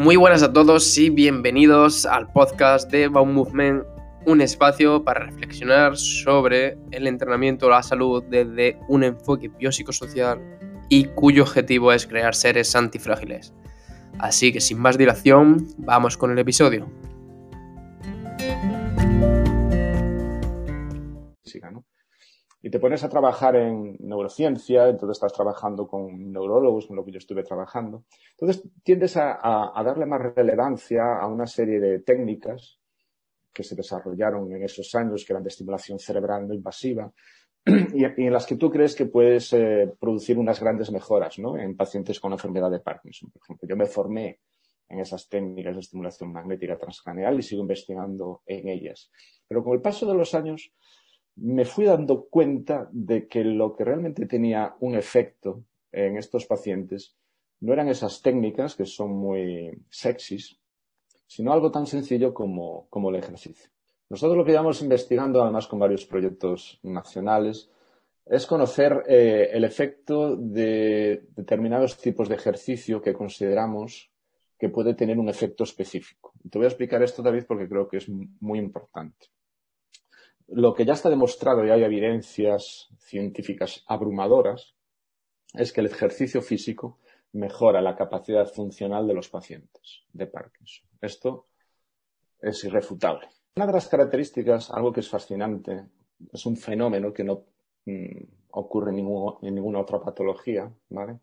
Muy buenas a todos y bienvenidos al podcast de Baum Movement, un espacio para reflexionar sobre el entrenamiento a la salud desde un enfoque biopsicosocial y cuyo objetivo es crear seres antifrágiles. Así que sin más dilación, vamos con el episodio. Y te pones a trabajar en neurociencia, entonces estás trabajando con neurólogos, con lo que yo estuve trabajando. Entonces tiendes a, darle más relevancia a una serie de técnicas que se desarrollaron en esos años, que eran de estimulación cerebral no invasiva, y, en las que tú crees que puedes eh, producir unas grandes mejoras ¿no? en pacientes con enfermedad de Parkinson. Por ejemplo, yo me formé en esas técnicas de estimulación magnética transcranial y sigo investigando en ellas. Pero con el paso de los años, me fui dando cuenta de que lo que realmente tenía un efecto en estos pacientes no eran esas técnicas que son muy sexys, sino algo tan sencillo como, el ejercicio. Nosotros lo que llevamos investigando, además con varios proyectos nacionales, es conocer eh, el efecto de determinados tipos de ejercicio que consideramos que puede tener un efecto específico. Te voy a explicar esto, David, porque creo que es muy importante lo que ya está demostrado y hay evidencias científicas abrumadoras es que el ejercicio físico mejora la capacidad funcional de los pacientes de Parkinson. Esto es irrefutable. Una de las características, algo que es fascinante, es un fenómeno que no mm, ocurre en, en, ninguna otra patología, ¿vale?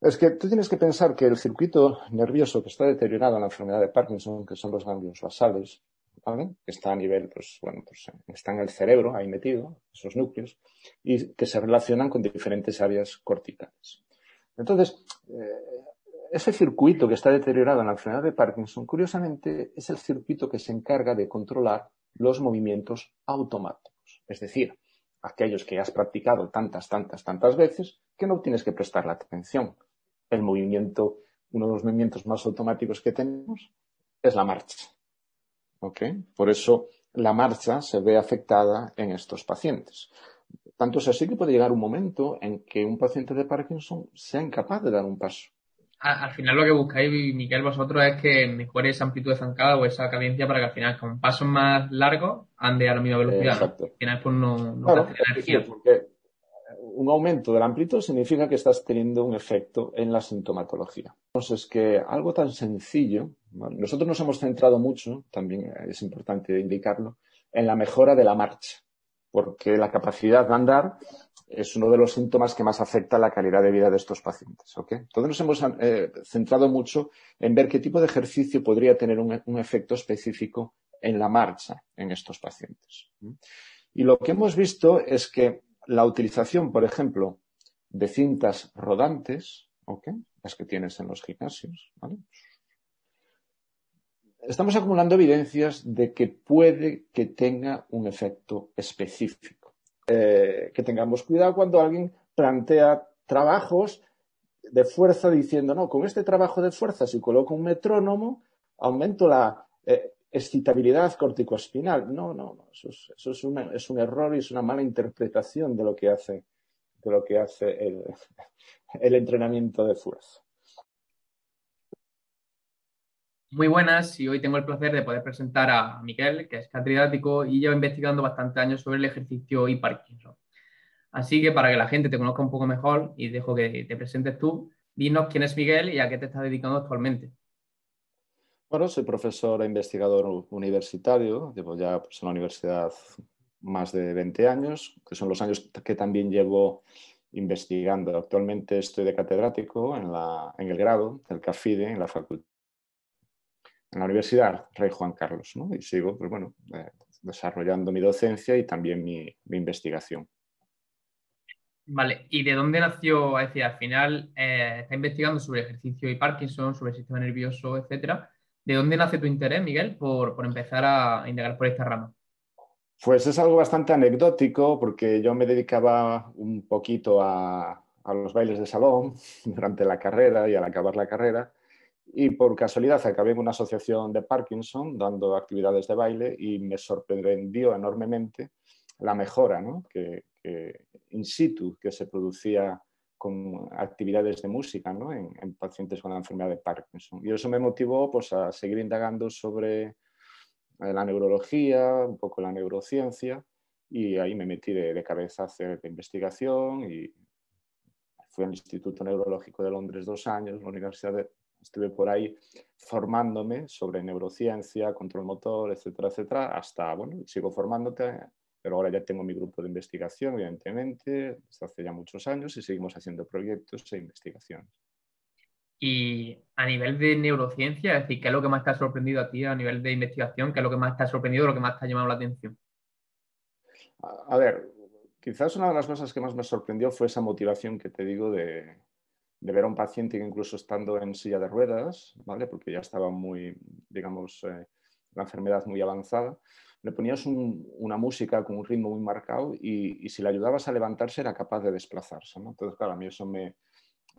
Es que tú tienes que pensar que el circuito nervioso que está deteriorado en la enfermedad de Parkinson, que son los ganglios basales, está a nivel, pues bueno, pues está en el cerebro, ahí metido, esos núcleos, y que se relacionan con diferentes áreas corticales. Entonces, eh, ese circuito que está deteriorado en la enfermedad de Parkinson, curiosamente, es el circuito que se encarga de controlar los movimientos automáticos. Es decir, aquellos que has practicado tantas, tantas, tantas veces que no tienes que prestar la atención. El movimiento, uno de los movimientos más automáticos que tenemos es la marcha. Por eso la marcha se ve afectada en estos pacientes. Tanto es así que puede llegar un momento en que un paciente de Parkinson sea incapaz de dar un paso. Al final lo que buscáis, Miquel, vosotros es que mejore esa amplitud de zancada o esa cadencia para que al final con pasos más largos ande a la misma velocidad. Exacto. Al final pues no, no energía. Porque un aumento de la amplitud significa que estás teniendo un efecto en la sintomatología. Entonces, que algo tan sencillo, nosotros nos hemos centrado mucho, también es importante indicarlo, en la mejora de la marcha, porque la capacidad de andar es uno de los síntomas que más afecta la calidad de vida de estos pacientes. Entonces nos hemos eh, centrado mucho en ver qué tipo de ejercicio podría tener un efecto específico en la marcha en estos pacientes. Y lo que hemos visto es que la utilización, por ejemplo, de cintas rodantes, las que tienes en los gimnasios, estamos acumulando evidencias de que puede que tenga un efecto específico. Eh, que tengamos cuidado cuando alguien plantea trabajos de fuerza diciendo, no, con este trabajo de fuerza, si coloco un metrónomo, aumento la eh, excitabilidad corticoespinal. No, no, no. Eso, es, un error y es una mala interpretación de lo que hace, de lo que hace el entrenamiento de fuerza. Muy buenas y hoy tengo el placer de poder presentar a Miguel, que es catedrático y lleva investigando bastante años sobre el ejercicio y Parkinson. Así que para que la gente te conozca un poco mejor y dejo que te presentes tú, dinos quién es Miguel y a qué te estás dedicando actualmente. Bueno, soy profesor e investigador universitario, llevo ya pues, en la universidad más de 20 años, que son los años que también llevo investigando. Actualmente estoy de catedrático en, la, en el grado del CAFIDE, en la facultad, en la Universidad Rey Juan Carlos, ¿no? y sigo pues, bueno, eh, desarrollando mi docencia y también mi, mi, investigación. Vale, ¿y de dónde nació? Es decir, al final eh, está investigando sobre ejercicio y Parkinson, sobre el sistema nervioso, etcétera ¿De dónde nace tu interés, Miguel, por, empezar a indagar por esta rama? Pues es algo bastante anecdótico porque yo me dedicaba un poquito a, los bailes de salón durante la carrera y al acabar la carrera y por casualidad acabé en una asociación de Parkinson dando actividades de baile y me sorprendió enormemente la mejora que, in situ que se producía con actividades de música ¿no? en, pacientes con la enfermedad de Parkinson. Y eso me motivó pues, a seguir indagando sobre eh, la neurología, un poco la neurociencia, y ahí me metí de, cabeza a hacer investigación y fui al Instituto Neurológico de Londres dos años, la Universidad de, estuve por ahí formándome sobre neurociencia, control motor, etcétera, etcétera, hasta, bueno, sigo formándote pero ahora ya tengo mi grupo de investigación, evidentemente, desde hace ya muchos años y seguimos haciendo proyectos e investigaciones. Y a nivel de neurociencia, es decir, ¿qué es lo que más te ha sorprendido a ti a nivel de investigación? ¿Qué es lo que más te ha sorprendido, lo que más te ha llamado la atención? A, ver, quizás una de las cosas que más me sorprendió fue esa motivación que te digo de, ver a un paciente que incluso estando en silla de ruedas, ¿vale? Porque ya estaba muy, digamos, eh, la enfermedad muy avanzada, le ponías una música con un ritmo muy marcado y, si le ayudabas a levantarse era capaz de desplazarse. Entonces, claro, a mí eso me,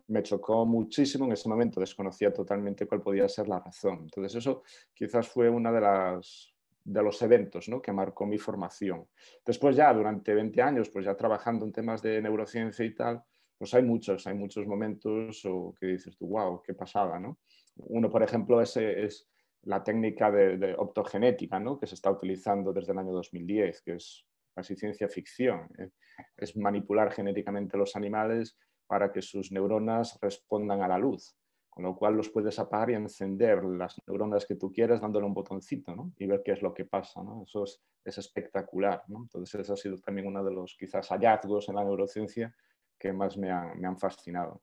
me chocó muchísimo. En ese momento desconocía totalmente cuál podía ser la razón. Entonces, eso quizás fue uno de, las, de los eventos ¿no? que marcó mi formación. Después ya, durante 20 años, pues ya trabajando en temas de neurociencia y tal, pues hay muchos, hay muchos momentos o que dices tú, wow, qué pasada, ¿no? Uno, por ejemplo, es, la técnica de, optogenética ¿no? que se está utilizando desde el año 2010, que es casi ciencia ficción. ¿eh? Es manipular genéticamente los animales para que sus neuronas respondan a la luz, con lo cual los puedes apagar y encender las neuronas que tú quieras dándole un botoncito ¿no? y ver qué es lo que pasa. ¿no? Eso es, espectacular. ¿no? Entonces, ese ha sido también uno de los quizás hallazgos en la neurociencia que más me han fascinado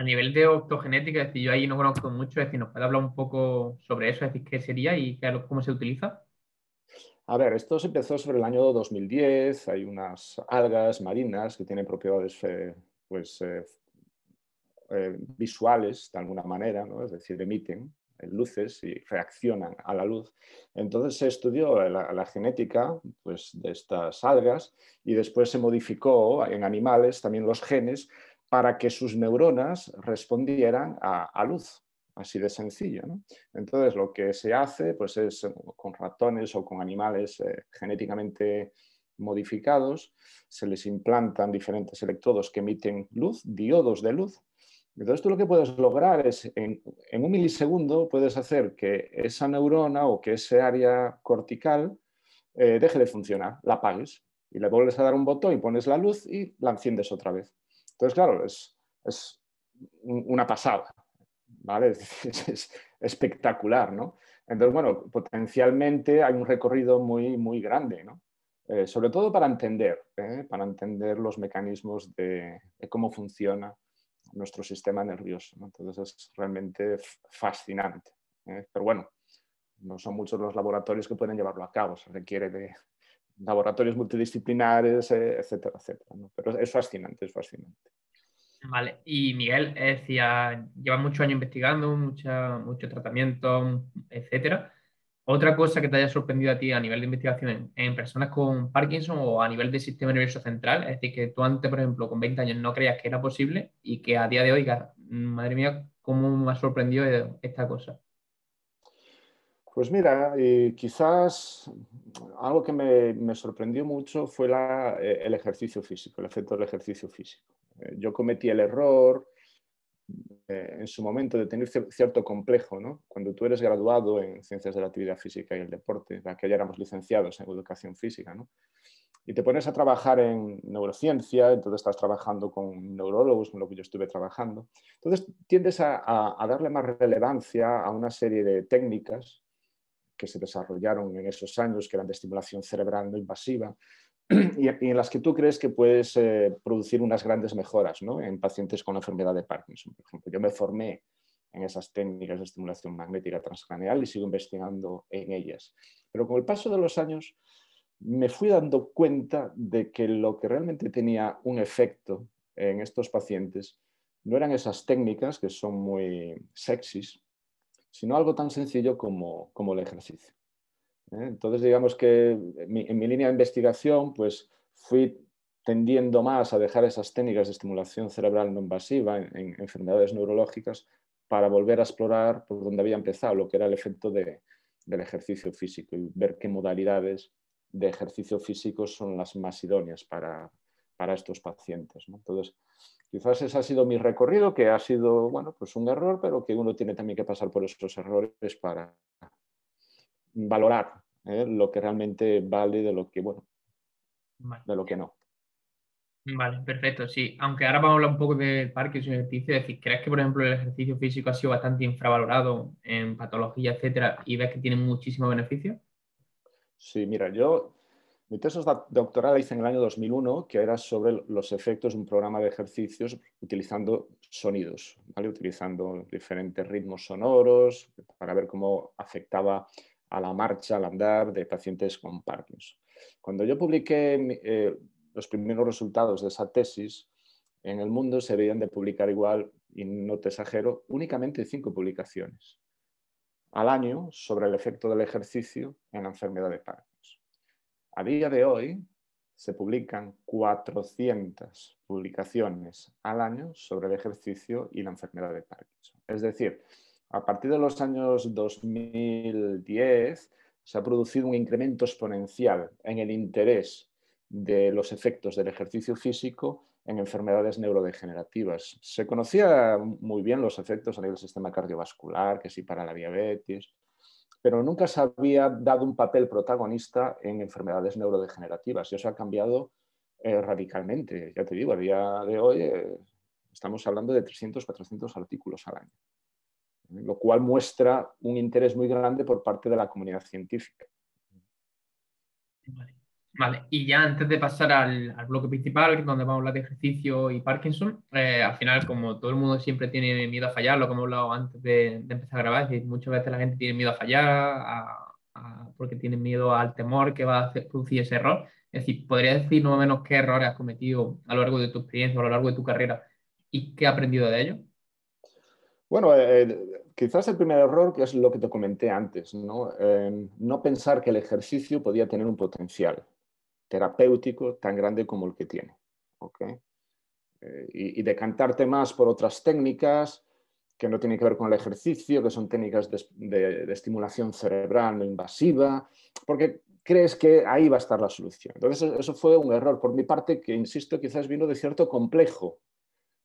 a nivel de optogenética, es decir, yo ahí no conozco mucho, es decir, ¿nos puede hablar un poco sobre eso? Es decir, ¿qué sería y cómo se utiliza? A ver, esto se empezó sobre el año 2010, hay unas algas marinas que tienen propiedades eh, pues, eh, eh, visuales de alguna manera, ¿no? es decir, emiten luces y reaccionan a la luz. Entonces se estudió la, genética pues, de estas algas y después se modificó en animales también los genes para que sus neuronas respondieran a, luz, así de sencillo. Entonces, lo que se hace pues, es con ratones o con animales eh, genéticamente modificados, se les implantan diferentes electrodos que emiten luz, diodos de luz. Entonces, tú lo que puedes lograr es, en, un milisegundo, puedes hacer que esa neurona o que ese área cortical eh, deje de funcionar, la apagues y le vuelves a dar un botón y pones la luz y la enciendes otra vez. Entonces, claro, es, una pasada, ¿vale? Es, espectacular, ¿no? Entonces, bueno, potencialmente hay un recorrido muy, muy grande, ¿no? Eh, sobre todo para entender, ¿eh? para entender los mecanismos de, cómo funciona nuestro sistema nervioso. Entonces es realmente fascinante. ¿eh? Pero bueno, no son muchos los laboratorios que pueden llevarlo a cabo, se requiere de laboratorios multidisciplinares, etcétera, etcétera. Pero es fascinante, es fascinante. Vale, y Miguel, decía, lleva muchos años investigando, mucha, mucho tratamiento, etcétera. Otra cosa que te haya sorprendido a ti a nivel de investigación en, personas con Parkinson o a nivel del sistema nervioso central, es decir, que tú antes, por ejemplo, con 20 años no creías que era posible y que a día de hoy, madre mía, ¿cómo me ha sorprendido esta cosa? Pues mira, quizás algo que me, sorprendió mucho fue eh, el ejercicio físico, el efecto del ejercicio físico. Eh, yo cometí el error eh, en su momento de tener cierto complejo, ¿no? Cuando tú eres graduado en Ciencias de la Actividad Física y el Deporte, que ya éramos licenciados en Educación Física, ¿no? Y te pones a trabajar en neurociencia, entonces estás trabajando con neurólogos, con lo que yo estuve trabajando. Entonces tiendes a darle más relevancia a una serie de técnicas que se desarrollaron en esos años, que eran de estimulación cerebral no invasiva, y, en las que tú crees que puedes eh, producir unas grandes mejoras ¿no? en pacientes con la enfermedad de Parkinson. Por ejemplo, yo me formé en esas técnicas de estimulación magnética transcranial y sigo investigando en ellas. Pero con el paso de los años me fui dando cuenta de que lo que realmente tenía un efecto en estos pacientes no eran esas técnicas que son muy sexys, sino algo tan sencillo como, como el ejercicio. ¿Eh? Entonces, digamos que en mi, línea de investigación, pues fui tendiendo más a dejar esas técnicas de estimulación cerebral no invasiva en, enfermedades neurológicas para volver a explorar por donde había empezado, lo que era el efecto del ejercicio físico y ver qué modalidades de ejercicio físico son las más idóneas para, para estos pacientes. Entonces, quizás ese ha sido mi recorrido, que ha sido, bueno, pues un error, pero que uno tiene también que pasar por esos errores para valorar ¿eh? lo que realmente vale de lo que, bueno, de lo que no. Vale, perfecto, sí. Aunque ahora vamos a hablar un poco del Parkinson y ejercicio, es decir, ¿crees que, por ejemplo, el ejercicio físico ha sido bastante infravalorado en patología, etcétera, y ves que tiene muchísimos beneficios? Sí, mira, yo mi tesis doctoral la hice en el año 2001, que era sobre los efectos de un programa de ejercicios utilizando sonidos, ¿vale? utilizando diferentes ritmos sonoros para ver cómo afectaba a la marcha, al andar de pacientes con Parkinson. Cuando yo publiqué eh, los primeros resultados de esa tesis, en el mundo se veían de publicar igual, y no te exagero, únicamente cinco publicaciones al año sobre el efecto del ejercicio en la enfermedad de Parkinson. A día de hoy se publican 400 publicaciones al año sobre el ejercicio y la enfermedad de Parkinson. Es decir, a partir de los años 2010 se ha producido un incremento exponencial en el interés de los efectos del ejercicio físico en enfermedades neurodegenerativas. Se conocía muy bien los efectos a nivel del sistema cardiovascular, que sí para la diabetes, pero nunca se había dado un papel protagonista en enfermedades neurodegenerativas y eso ha cambiado eh, radicalmente. Ya te digo, a día de hoy eh, estamos hablando de 300, 400 artículos al año, lo cual muestra un interés muy grande por parte de la comunidad científica. Vale, y ya antes de pasar al, bloque principal, donde vamos a hablar de ejercicio y Parkinson, eh, al final, como todo el mundo siempre tiene miedo a fallar, lo que hemos hablado antes de, empezar a grabar, es decir, muchas veces la gente tiene miedo a fallar, porque tiene miedo al temor que va a producir ese error. Es decir, ¿podrías decir más o menos qué errores has cometido a lo largo de tu experiencia, a lo largo de tu carrera y qué has aprendido de ello? Bueno, eh, quizás el primer error, que es lo que te comenté antes, ¿no? Eh, no pensar que el ejercicio podía tener un potencial terapéutico tan grande como el que tiene. Eh, y, decantarte más por otras técnicas que no tienen que ver con el ejercicio, que son técnicas de, estimulación cerebral no invasiva, porque crees que ahí va a estar la solución. Entonces, eso fue un error por mi parte que, insisto, quizás vino de cierto complejo,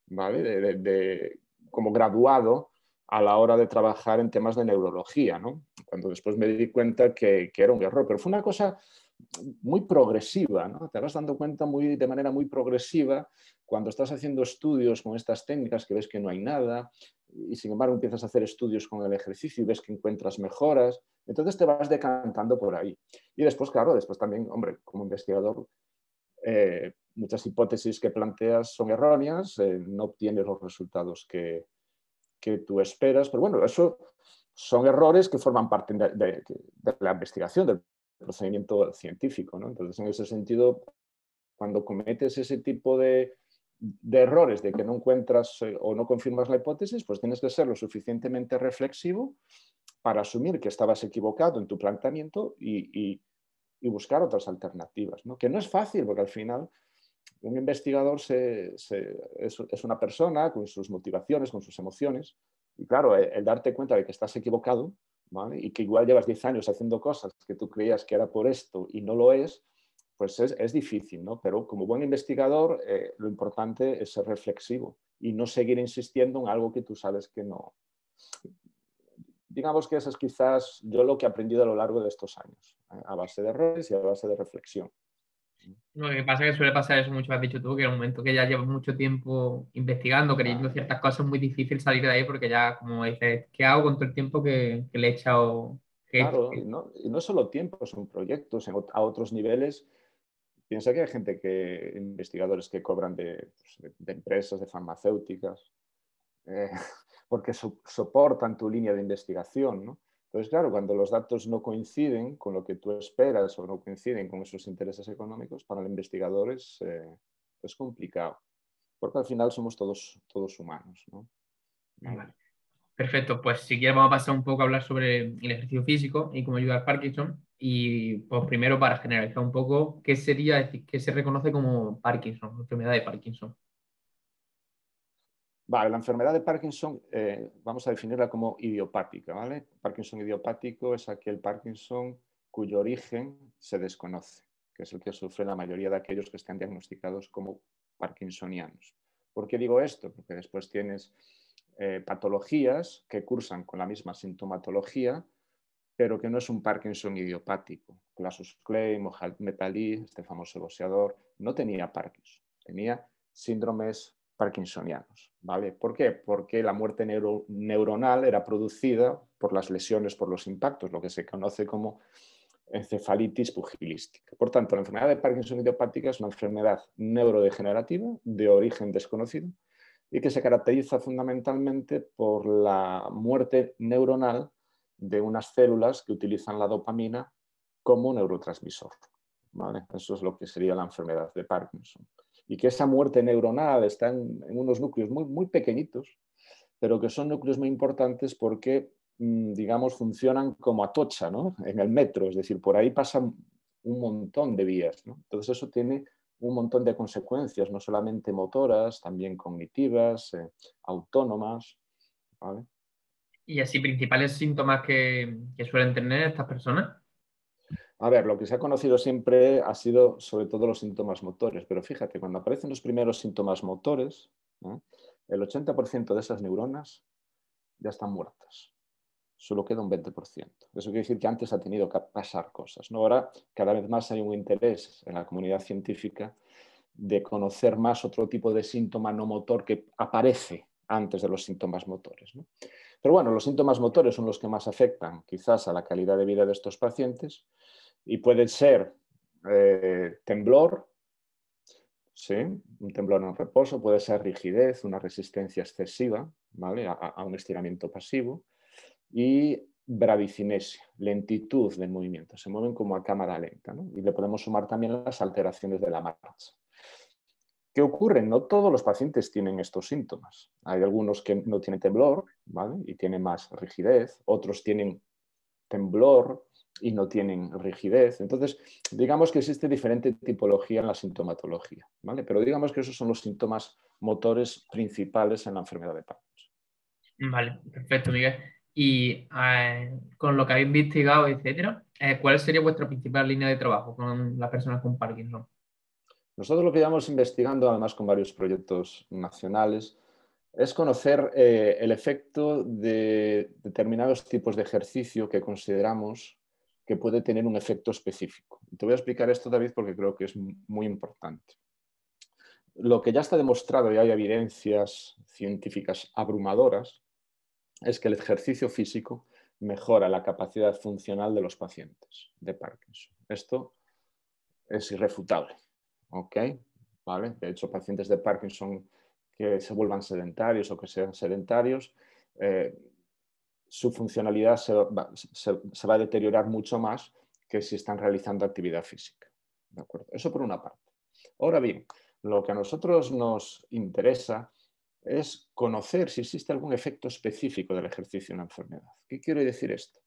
¿vale? De, como graduado a la hora de trabajar en temas de neurología. Cuando después me di cuenta que, que era un error, pero fue una cosa muy progresiva, ¿no? Te vas dando cuenta muy, de manera muy progresiva cuando estás haciendo estudios con estas técnicas que ves que no hay nada y sin embargo empiezas a hacer estudios con el ejercicio y ves que encuentras mejoras, entonces te vas decantando por ahí. Y después, claro, después también, hombre, como investigador, eh, muchas hipótesis que planteas son erróneas, eh, no obtienes los resultados que, que, tú esperas, pero bueno, eso son errores que forman parte de, de la investigación, del procedimiento científico. ¿no? Entonces, en ese sentido, cuando cometes ese tipo de, errores de que no encuentras eh, o no confirmas la hipótesis, pues tienes que ser lo suficientemente reflexivo para asumir que estabas equivocado en tu planteamiento y, buscar otras alternativas. ¿no? Que no es fácil, porque al final un investigador es, una persona con sus motivaciones, con sus emociones, y claro, el darte cuenta de que estás equivocado y que igual llevas 10 años haciendo cosas que tú creías que era por esto y no lo es, pues es, difícil, ¿no? Pero como buen investigador, eh, lo importante es ser reflexivo y no seguir insistiendo en algo que tú sabes que no. Digamos que eso es quizás yo lo que he aprendido a lo largo de estos años, ¿eh? a base de errores y a base de reflexión. Lo que pasa es que suele pasar eso mucho, has dicho tú, que en el momento que ya llevas mucho tiempo investigando, creyendo ciertas cosas, es muy difícil salir de ahí porque ya, como dices, ¿qué hago con todo el tiempo que, le he echado? claro, y no, y no solo tiempo, son proyectos a otros niveles. Piensa que hay gente que, investigadores que cobran de, pues, empresas, de farmacéuticas, eh, porque soportan tu línea de investigación, ¿no? Entonces, claro, cuando los datos no coinciden con lo que tú esperas o no coinciden con esos intereses económicos, para el investigador es, eh, complicado, porque al final somos todos, humanos. Perfecto, pues si quieres vamos a pasar un poco a hablar sobre el ejercicio físico y cómo ayuda al Parkinson. Y pues primero para generalizar un poco, ¿qué sería, qué se reconoce como Parkinson, enfermedad de Parkinson? Vale, la enfermedad de Parkinson eh, vamos a definirla como idiopática. ¿vale? Parkinson idiopático es aquel Parkinson cuyo origen se desconoce. que es el que sufre la mayoría de aquellos que están diagnosticados como parkinsonianos. ¿Por qué digo esto? Porque después tienes eh, patologías que cursan con la misma sintomatología, pero que no es un Parkinson idiopático. Glasus Clay, Mohamed Ali, este famoso boxeador, no tenía Parkinson, tenía síndromes parkinsonianos. ¿vale? ¿Por qué? Porque la muerte neuronal era producida por las lesiones, por los impactos, lo que se conoce como encefalitis pugilística. Por tanto, la enfermedad de Parkinson idiopática es una enfermedad neurodegenerativa de origen desconocido y que se caracteriza fundamentalmente por la muerte neuronal de unas células que utilizan la dopamina como neurotransmisor. Eso es lo que sería la enfermedad de Parkinson. Y que esa muerte neuronal está en, unos núcleos muy, muy pequeñitos, pero que son núcleos muy importantes porque, mm, digamos, funcionan como atocha ¿no? en el metro, es decir, por ahí pasan un montón de vías. Entonces eso tiene un montón de consecuencias, no solamente motoras, también cognitivas, eh, autónomas. ¿Y así principales síntomas que, que suelen tener estas personas? A ver, lo que se ha conocido siempre ha sido sobre todo los síntomas motores, pero fíjate, cuando aparecen los primeros síntomas motores, el 80% de esas neuronas ya están muertas. Solo queda un 20%. Eso quiere decir que antes ha tenido que pasar cosas. ¿no? Ahora cada vez más hay un interés en la comunidad científica de conocer más otro tipo de síntoma no motor que aparece antes de los síntomas motores. Pero bueno, los síntomas motores son los que más afectan quizás a la calidad de vida de estos pacientes y puede ser eh, temblor, ¿sí? un temblor en reposo, puede ser rigidez, una resistencia excesiva ¿vale? a, un estiramiento pasivo y bradicinesia, lentitud del movimiento, se mueven como a cámara lenta y le podemos sumar también las alteraciones de la marcha. ¿Qué ocurre? No todos los pacientes tienen estos síntomas. Hay algunos que no tienen temblor ¿vale? y tienen más rigidez, otros tienen temblor y no tienen rigidez. Entonces, digamos que existe diferente tipología en la sintomatología, ¿vale? Pero digamos que esos son los síntomas motores principales en la enfermedad de Parkinson. Vale, perfecto, Miguel. Y eh, con lo que habéis investigado, etcétera, eh, ¿cuál sería vuestra principal línea de trabajo con las personas con Parkinson? Nosotros lo que llevamos investigando, además con varios proyectos nacionales, es conocer eh, el efecto de determinados tipos de ejercicio que consideramos que puede tener un efecto específico. Te voy a explicar esto, David, porque creo que es muy importante. Lo que ya está demostrado y hay evidencias científicas abrumadoras es que el ejercicio físico mejora la capacidad funcional de los pacientes de Parkinson. Esto es irrefutable. ¿ok? ¿Vale? De hecho, pacientes de Parkinson que se vuelvan sedentarios o que sean sedentarios, eh, su funcionalidad se va, a deteriorar mucho más que si están realizando actividad física. ¿De acuerdo? Eso por una parte. Ahora bien, lo que a nosotros nos interesa es conocer si existe algún efecto específico del ejercicio en la enfermedad. ¿Qué quiere decir esto?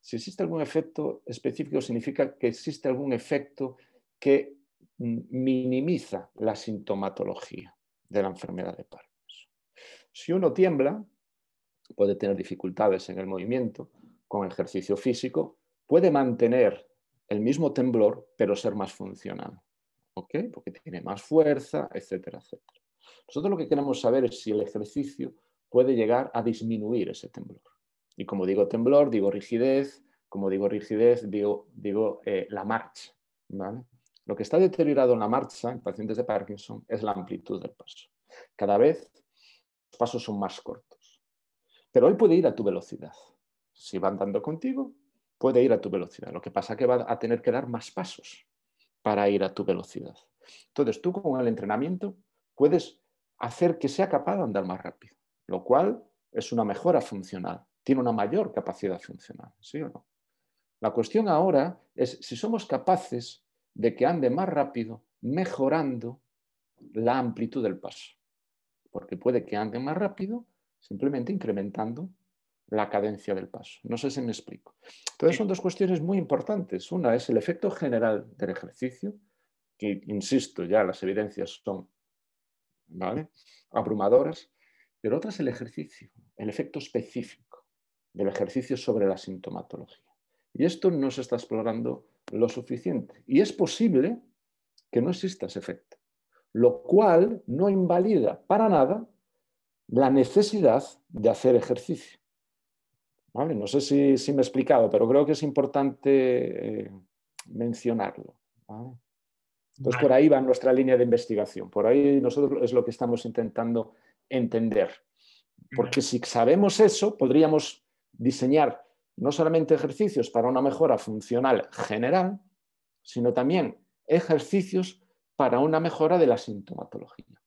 Si existe algún efecto específico significa que existe algún efecto que minimiza la sintomatología de la enfermedad de Parkinson. Si uno tiembla, puede tener dificultades en el movimiento con ejercicio físico, puede mantener el mismo temblor, pero ser más funcional. ¿Ok? Porque tiene más fuerza, etcétera, etcétera. Nosotros lo que queremos saber es si el ejercicio puede llegar a disminuir ese temblor. Y como digo temblor, digo rigidez, como digo rigidez, digo, digo eh, la marcha. Lo que está deteriorado en la marcha en pacientes de Parkinson es la amplitud del paso. Cada vez los pasos son más cortos. Pero él puede ir a tu velocidad. Si va andando contigo, puede ir a tu velocidad. Lo que pasa es que va a tener que dar más pasos para ir a tu velocidad. Entonces, tú con el entrenamiento puedes hacer que sea capaz de andar más rápido, lo cual es una mejora funcional, tiene una mayor capacidad funcional, ¿sí o no? La cuestión ahora es si somos capaces de que ande más rápido, mejorando la amplitud del paso. Porque puede que ande más rápido simplemente incrementando la cadencia del paso. No sé si me explico. Entonces son dos cuestiones muy importantes. Una es el efecto general del ejercicio, que, insisto, ya las evidencias son ¿vale? abrumadoras, pero otra es el ejercicio, el efecto específico del ejercicio sobre la sintomatología. Y esto no se está explorando lo suficiente. Y es posible que no exista ese efecto, lo cual no invalida para nada la necesidad de hacer ejercicio. No sé si, me he explicado, pero creo que es importante eh, mencionarlo. Entonces, por ahí va nuestra línea de investigación. Por ahí nosotros es lo que estamos intentando entender. Porque si sabemos eso, podríamos diseñar no solamente ejercicios para una mejora funcional general, sino también ejercicios para una mejora de la sintomatología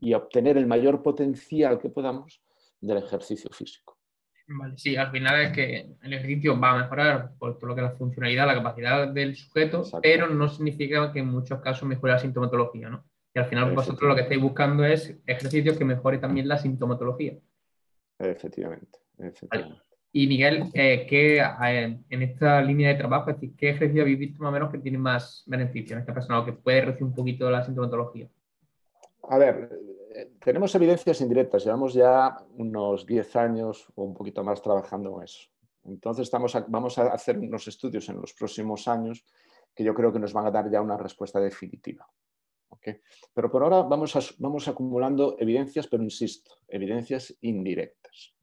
y obtener el mayor potencial que podamos del ejercicio físico. Vale, sí, al final es que el ejercicio va a mejorar por todo lo que es la funcionalidad, la capacidad del sujeto, pero no significa que en muchos casos mejore la sintomatología, ¿no? Y al final vosotros lo que estáis buscando es ejercicios que mejore también la sintomatología. Efectivamente, efectivamente. Y Miguel, eh, ¿qué, eh, en esta línea de trabajo, es decir, ¿qué ejercicio habéis visto más o menos que tiene más beneficio en esta persona o que puede reducir un poquito la sintomatología? A ver, tenemos evidencias indirectas, llevamos ya unos 10 años o un poquito más trabajando en eso. Entonces estamos vamos a hacer unos estudios en los próximos años que yo creo que nos van a dar ya una respuesta definitiva. Pero por ahora vamos, acumulando evidencias, pero insisto, evidencias indirectas.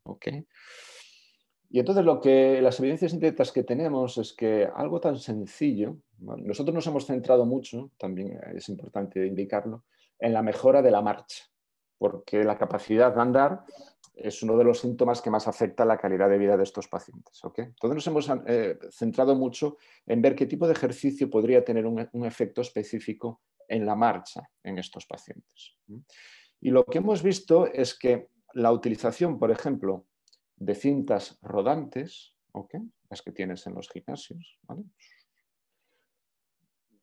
Y entonces lo que las evidencias indirectas que tenemos es que algo tan sencillo, nosotros nos hemos centrado mucho, también es importante indicarlo, en la mejora de la marcha porque la capacidad de andar es uno de los síntomas que más afecta la calidad de vida de estos pacientes. Entonces nos hemos eh, centrado mucho en ver qué tipo de ejercicio podría tener un, efecto específico en la marcha en estos pacientes. Y lo que hemos visto es que la utilización, por ejemplo, de cintas rodantes, las que tienes en los gimnasios,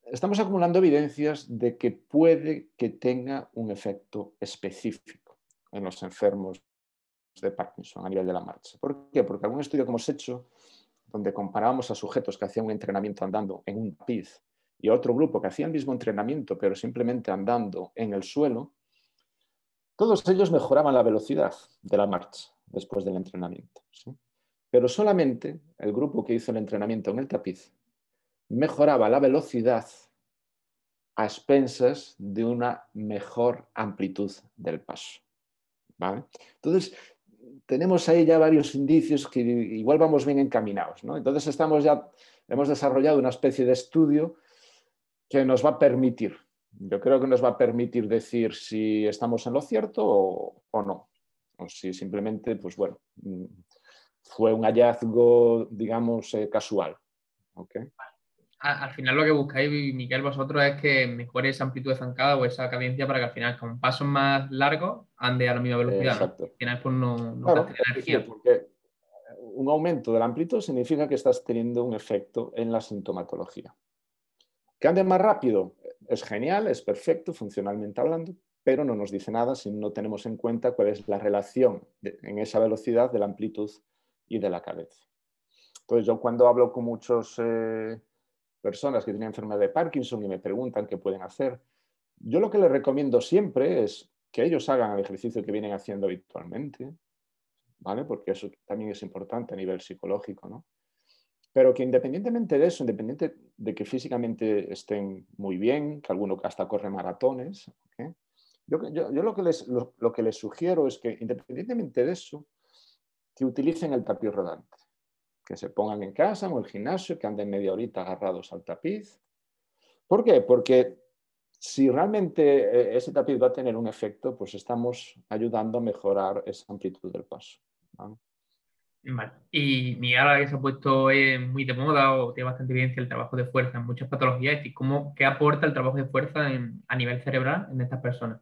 estamos acumulando evidencias de que puede que tenga un efecto específico en los enfermos de Parkinson a nivel de la marcha. ¿Por qué? Porque algún estudio que hemos hecho, donde comparábamos a sujetos que hacían un entrenamiento andando en un tapiz y a otro grupo que hacía el mismo entrenamiento, pero simplemente andando en el suelo, todos ellos mejoraban la velocidad de la marcha después del entrenamiento. Pero solamente el grupo que hizo el entrenamiento en el tapiz mejoraba la velocidad a expensas de una mejor amplitud del paso. Entonces, tenemos ahí ya varios indicios que igual vamos bien encaminados. Entonces, estamos ya, hemos desarrollado una especie de estudio que nos va a permitir, yo creo que nos va a permitir decir si estamos en lo cierto o, no. O si simplemente, pues bueno, mm, fue un hallazgo, digamos, eh, casual. ¿okay? al final lo que buscáis, Miguel, vosotros es que mejore esa amplitud de zancada o esa cadencia para que al final, con pasos más largos, ande a la misma velocidad. Exacto. Al final, pues no, no energía. porque un aumento de la amplitud significa que estás teniendo un efecto en la sintomatología. Que ande más rápido es genial, es perfecto, funcionalmente hablando, pero no nos dice nada si no tenemos en cuenta cuál es la relación en esa velocidad de la amplitud y de la cadencia. Entonces, yo cuando hablo con muchos eh, personas que tienen enfermedad de Parkinson y me preguntan qué pueden hacer, yo lo que les recomiendo siempre es que ellos hagan el ejercicio que vienen haciendo habitualmente, ¿vale? Porque eso también es importante a nivel psicológico, ¿no? Pero que independientemente de eso, independiente de que físicamente estén muy bien, que alguno hasta corre maratones, yo, lo, que les, sugiero es que independientemente de eso, que utilicen el tapiz rodante que se pongan en casa o en el gimnasio, que anden media horita agarrados al tapiz. ¿Por qué? Porque si realmente eh, ese tapiz va a tener un efecto, pues estamos ayudando a mejorar esa amplitud del paso. Y Miguel, ahora que se ha puesto eh, muy de moda o tiene bastante evidencia el trabajo de fuerza en muchas patologías, ¿y cómo, ¿qué aporta el trabajo de fuerza a nivel cerebral en estas personas?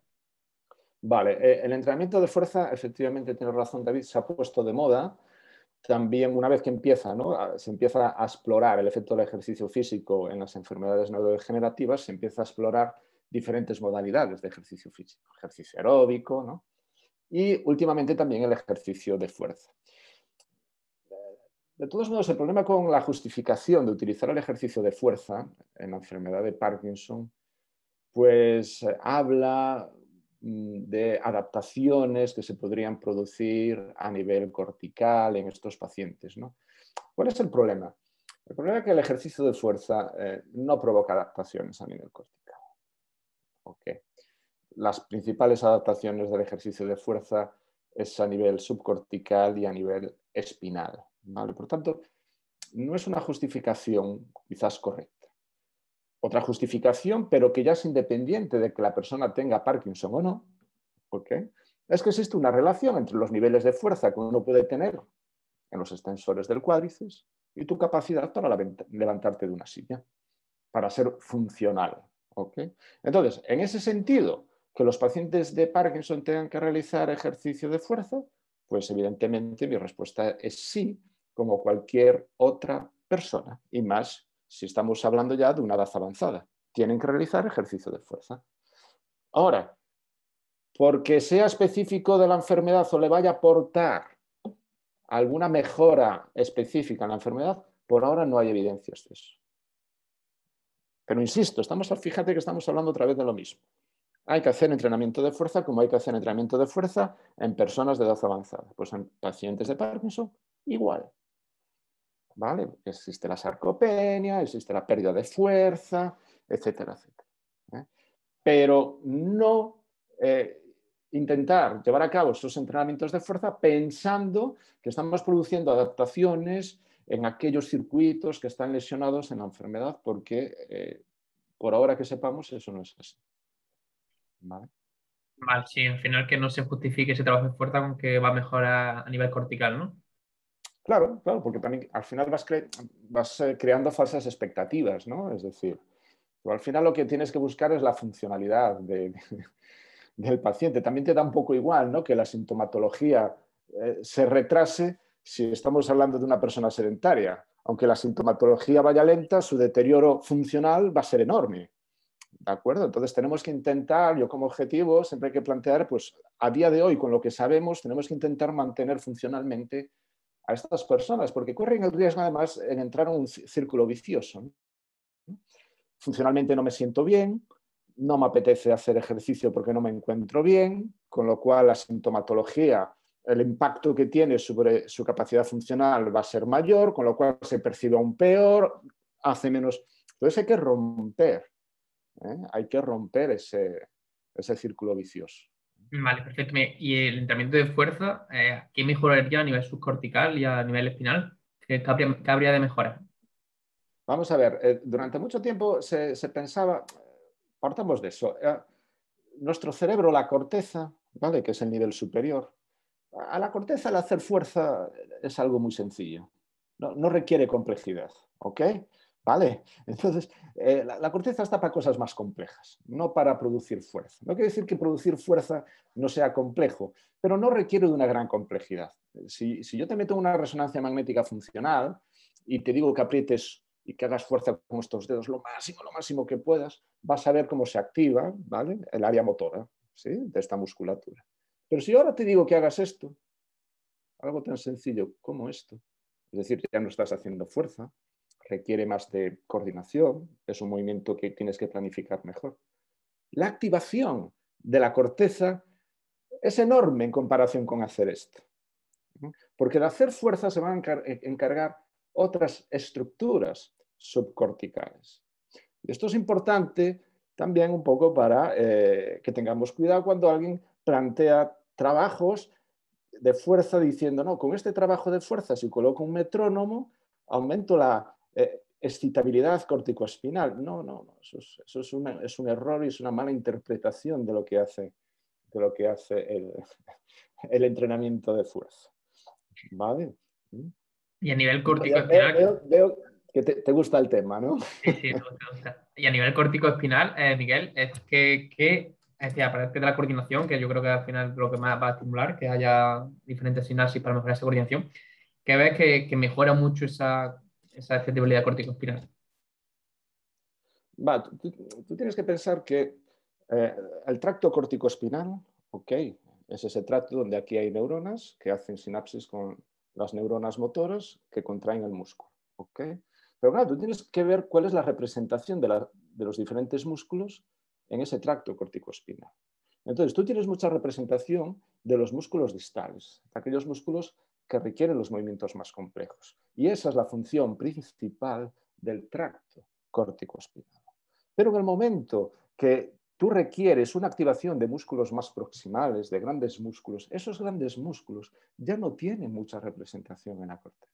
Vale, eh, el entrenamiento de fuerza, efectivamente, tiene razón David, se ha puesto de moda. También una vez que empieza, se empieza a explorar el efecto del ejercicio físico en las enfermedades neurodegenerativas, se empieza a explorar diferentes modalidades de ejercicio físico, ejercicio aeróbico y últimamente también el ejercicio de fuerza. De todos modos, el problema con la justificación de utilizar el ejercicio de fuerza en la enfermedad de Parkinson, pues eh, habla de adaptaciones que se podrían producir a nivel cortical en estos pacientes. ¿no? ¿Cuál es el problema? El problema es que el ejercicio de fuerza eh, no provoca adaptaciones a nivel cortical. Las principales adaptaciones del ejercicio de fuerza es a nivel subcortical y a nivel espinal. Por tanto, no es una justificación quizás correcta. Otra justificación, pero que ya es independiente de que la persona tenga Parkinson o no, es que existe una relación entre los niveles de fuerza que uno puede tener en los extensores del cuádriceps y tu capacidad para levantarte de una silla, para ser funcional. Entonces, en ese sentido, que los pacientes de Parkinson tengan que realizar ejercicio de fuerza, pues evidentemente mi respuesta es sí, como cualquier otra persona, y más si estamos hablando ya de una edad avanzada. Tienen que realizar ejercicio de fuerza. Ahora, porque sea específico de la enfermedad o le vaya a aportar alguna mejora específica en la enfermedad, por ahora no hay evidencias de eso. Pero insisto, estamos, fíjate que estamos hablando otra vez de lo mismo. Hay que hacer entrenamiento de fuerza como hay que hacer entrenamiento de fuerza en personas de edad avanzada. Pues en pacientes de Parkinson, igual. Existe la sarcopenia, existe la pérdida de fuerza, etcétera, etcétera. ¿eh? Pero no eh, intentar llevar a cabo estos entrenamientos de fuerza pensando que estamos produciendo adaptaciones en aquellos circuitos que están lesionados en la enfermedad, porque eh, por ahora que sepamos eso no es así. ¿Vale? Sí, al final que no se justifique ese trabajo de fuerza aunque va a mejorar a nivel cortical, ¿no? Claro, claro, porque al final vas, eh, creando falsas expectativas, ¿no? Es decir, al final lo que tienes que buscar es la funcionalidad de, del paciente. También te da un poco igual ¿no? que la sintomatología eh, se retrase si estamos hablando de una persona sedentaria. Aunque la sintomatología vaya lenta, su deterioro funcional va a ser enorme. ¿De acuerdo? Entonces tenemos que intentar, yo como objetivo, siempre hay que plantear, pues a día de hoy, con lo que sabemos, tenemos que intentar mantener funcionalmente a estas personas, porque corren el riesgo además en entrar en un círculo vicioso. Funcionalmente no me siento bien, no me apetece hacer ejercicio porque no me encuentro bien, con lo cual la sintomatología, el impacto que tiene sobre su capacidad funcional va a ser mayor, con lo cual se percibe aún peor, hace menos. Entonces hay que romper, ¿eh? hay que romper ese, círculo vicioso. Vale, perfecto. Y el entrenamiento de fuerza, eh, ¿qué mejoraría a nivel subcortical y a nivel espinal? ¿Qué, habría, de mejorar? Vamos a ver, eh, durante mucho tiempo se, se pensaba, partamos de eso. Eh, nuestro cerebro, la corteza, ¿vale? que es el nivel superior, a la corteza el hacer fuerza es algo muy sencillo. No, requiere complejidad. ¿Ok? ¿Vale? Entonces, eh, la, corteza está para cosas más complejas, no para producir fuerza. No quiere decir que producir fuerza no sea complejo, pero no requiere de una gran complejidad. Si, si yo te meto una resonancia magnética funcional y te digo que aprietes y que hagas fuerza con estos dedos lo máximo, lo máximo que puedas, vas a ver cómo se activa ¿vale? el área motora ¿sí? de esta musculatura. Pero si ahora te digo que hagas esto, algo tan sencillo como esto, es decir, ya no estás haciendo fuerza, requiere más de coordinación, es un movimiento que tienes que planificar mejor. La activación de la corteza es enorme en comparación con hacer esto. Porque de hacer fuerza se van a encargar otras estructuras subcorticales. Y esto es importante también un poco para eh, que tengamos cuidado cuando alguien plantea trabajos de fuerza diciendo, no, con este trabajo de fuerza, si coloco un metrónomo, aumento la eh, excitabilidad corticoespinal. No, no, no, eso, es, eso es, es, un error y es una mala interpretación de lo que hace, de lo que hace el, el entrenamiento de fuerza. ¿Vale? ¿Mm? Y a nivel cortico espinal. Veo, que te, gusta el tema, ¿no? Sí, sí, me gusta, Y a nivel cortico espinal, eh, Miguel, es que, que es decir, aparte de la coordinación, que yo creo que al final es lo que más va a estimular, que haya diferentes sinapsis para mejorar esa coordinación, que ves que, mejora mucho esa, esa accesibilidad cortico-espinal. Va, tú, tienes que pensar que eh, el tracto corticoespinal, ok, es ese tracto donde aquí hay neuronas que hacen sinapsis con las neuronas motoras que contraen el músculo. Pero claro, tú tienes que ver cuál es la representación de, los diferentes músculos en ese tracto corticoespinal. Entonces, tú tienes mucha representación de los músculos distales, de aquellos músculos que requieren los movimientos más complejos. Y esa es la función principal del tracto córtico-espinal. Pero en el momento que tú requieres una activación de músculos más proximales, de grandes músculos, esos grandes músculos ya no tienen mucha representación en la corteza.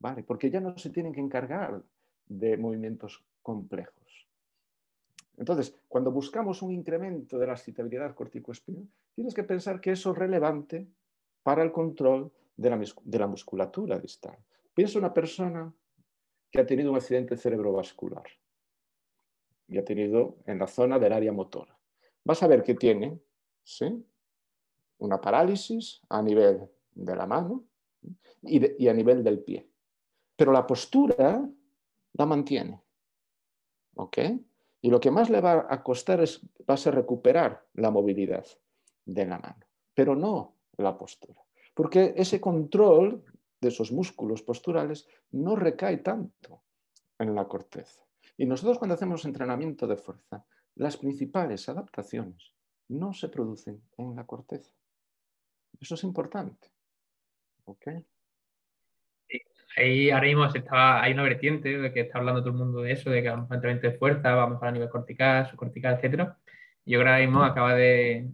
¿Vale? Porque ya no se tienen que encargar de movimientos complejos. Entonces, cuando buscamos un incremento de la excitabilidad corticoespinal, tienes que pensar que eso es relevante para el control de la, musculatura distal. Piensa una persona que ha tenido un accidente cerebrovascular y ha tenido en la zona del área motora. Vas a ver que tiene ¿sí? una parálisis a nivel de la mano y, a nivel del pie. Pero la postura la mantiene. ¿Ok? Y lo que más le va a costar es, a recuperar la movilidad de la mano, pero no la postura. Porque ese control de esos músculos posturales no recae tanto en la corteza. Y nosotros cuando hacemos entrenamiento de fuerza, las principales adaptaciones no se producen en la corteza. Eso es importante. ¿Ok? ahí ahora mismo hay una vertiente de que está hablando todo el mundo de eso, de que a entrenamiento de fuerza, vamos a mejorar a nivel cortical, subcortical, etc. Yo ahora mismo acaba de,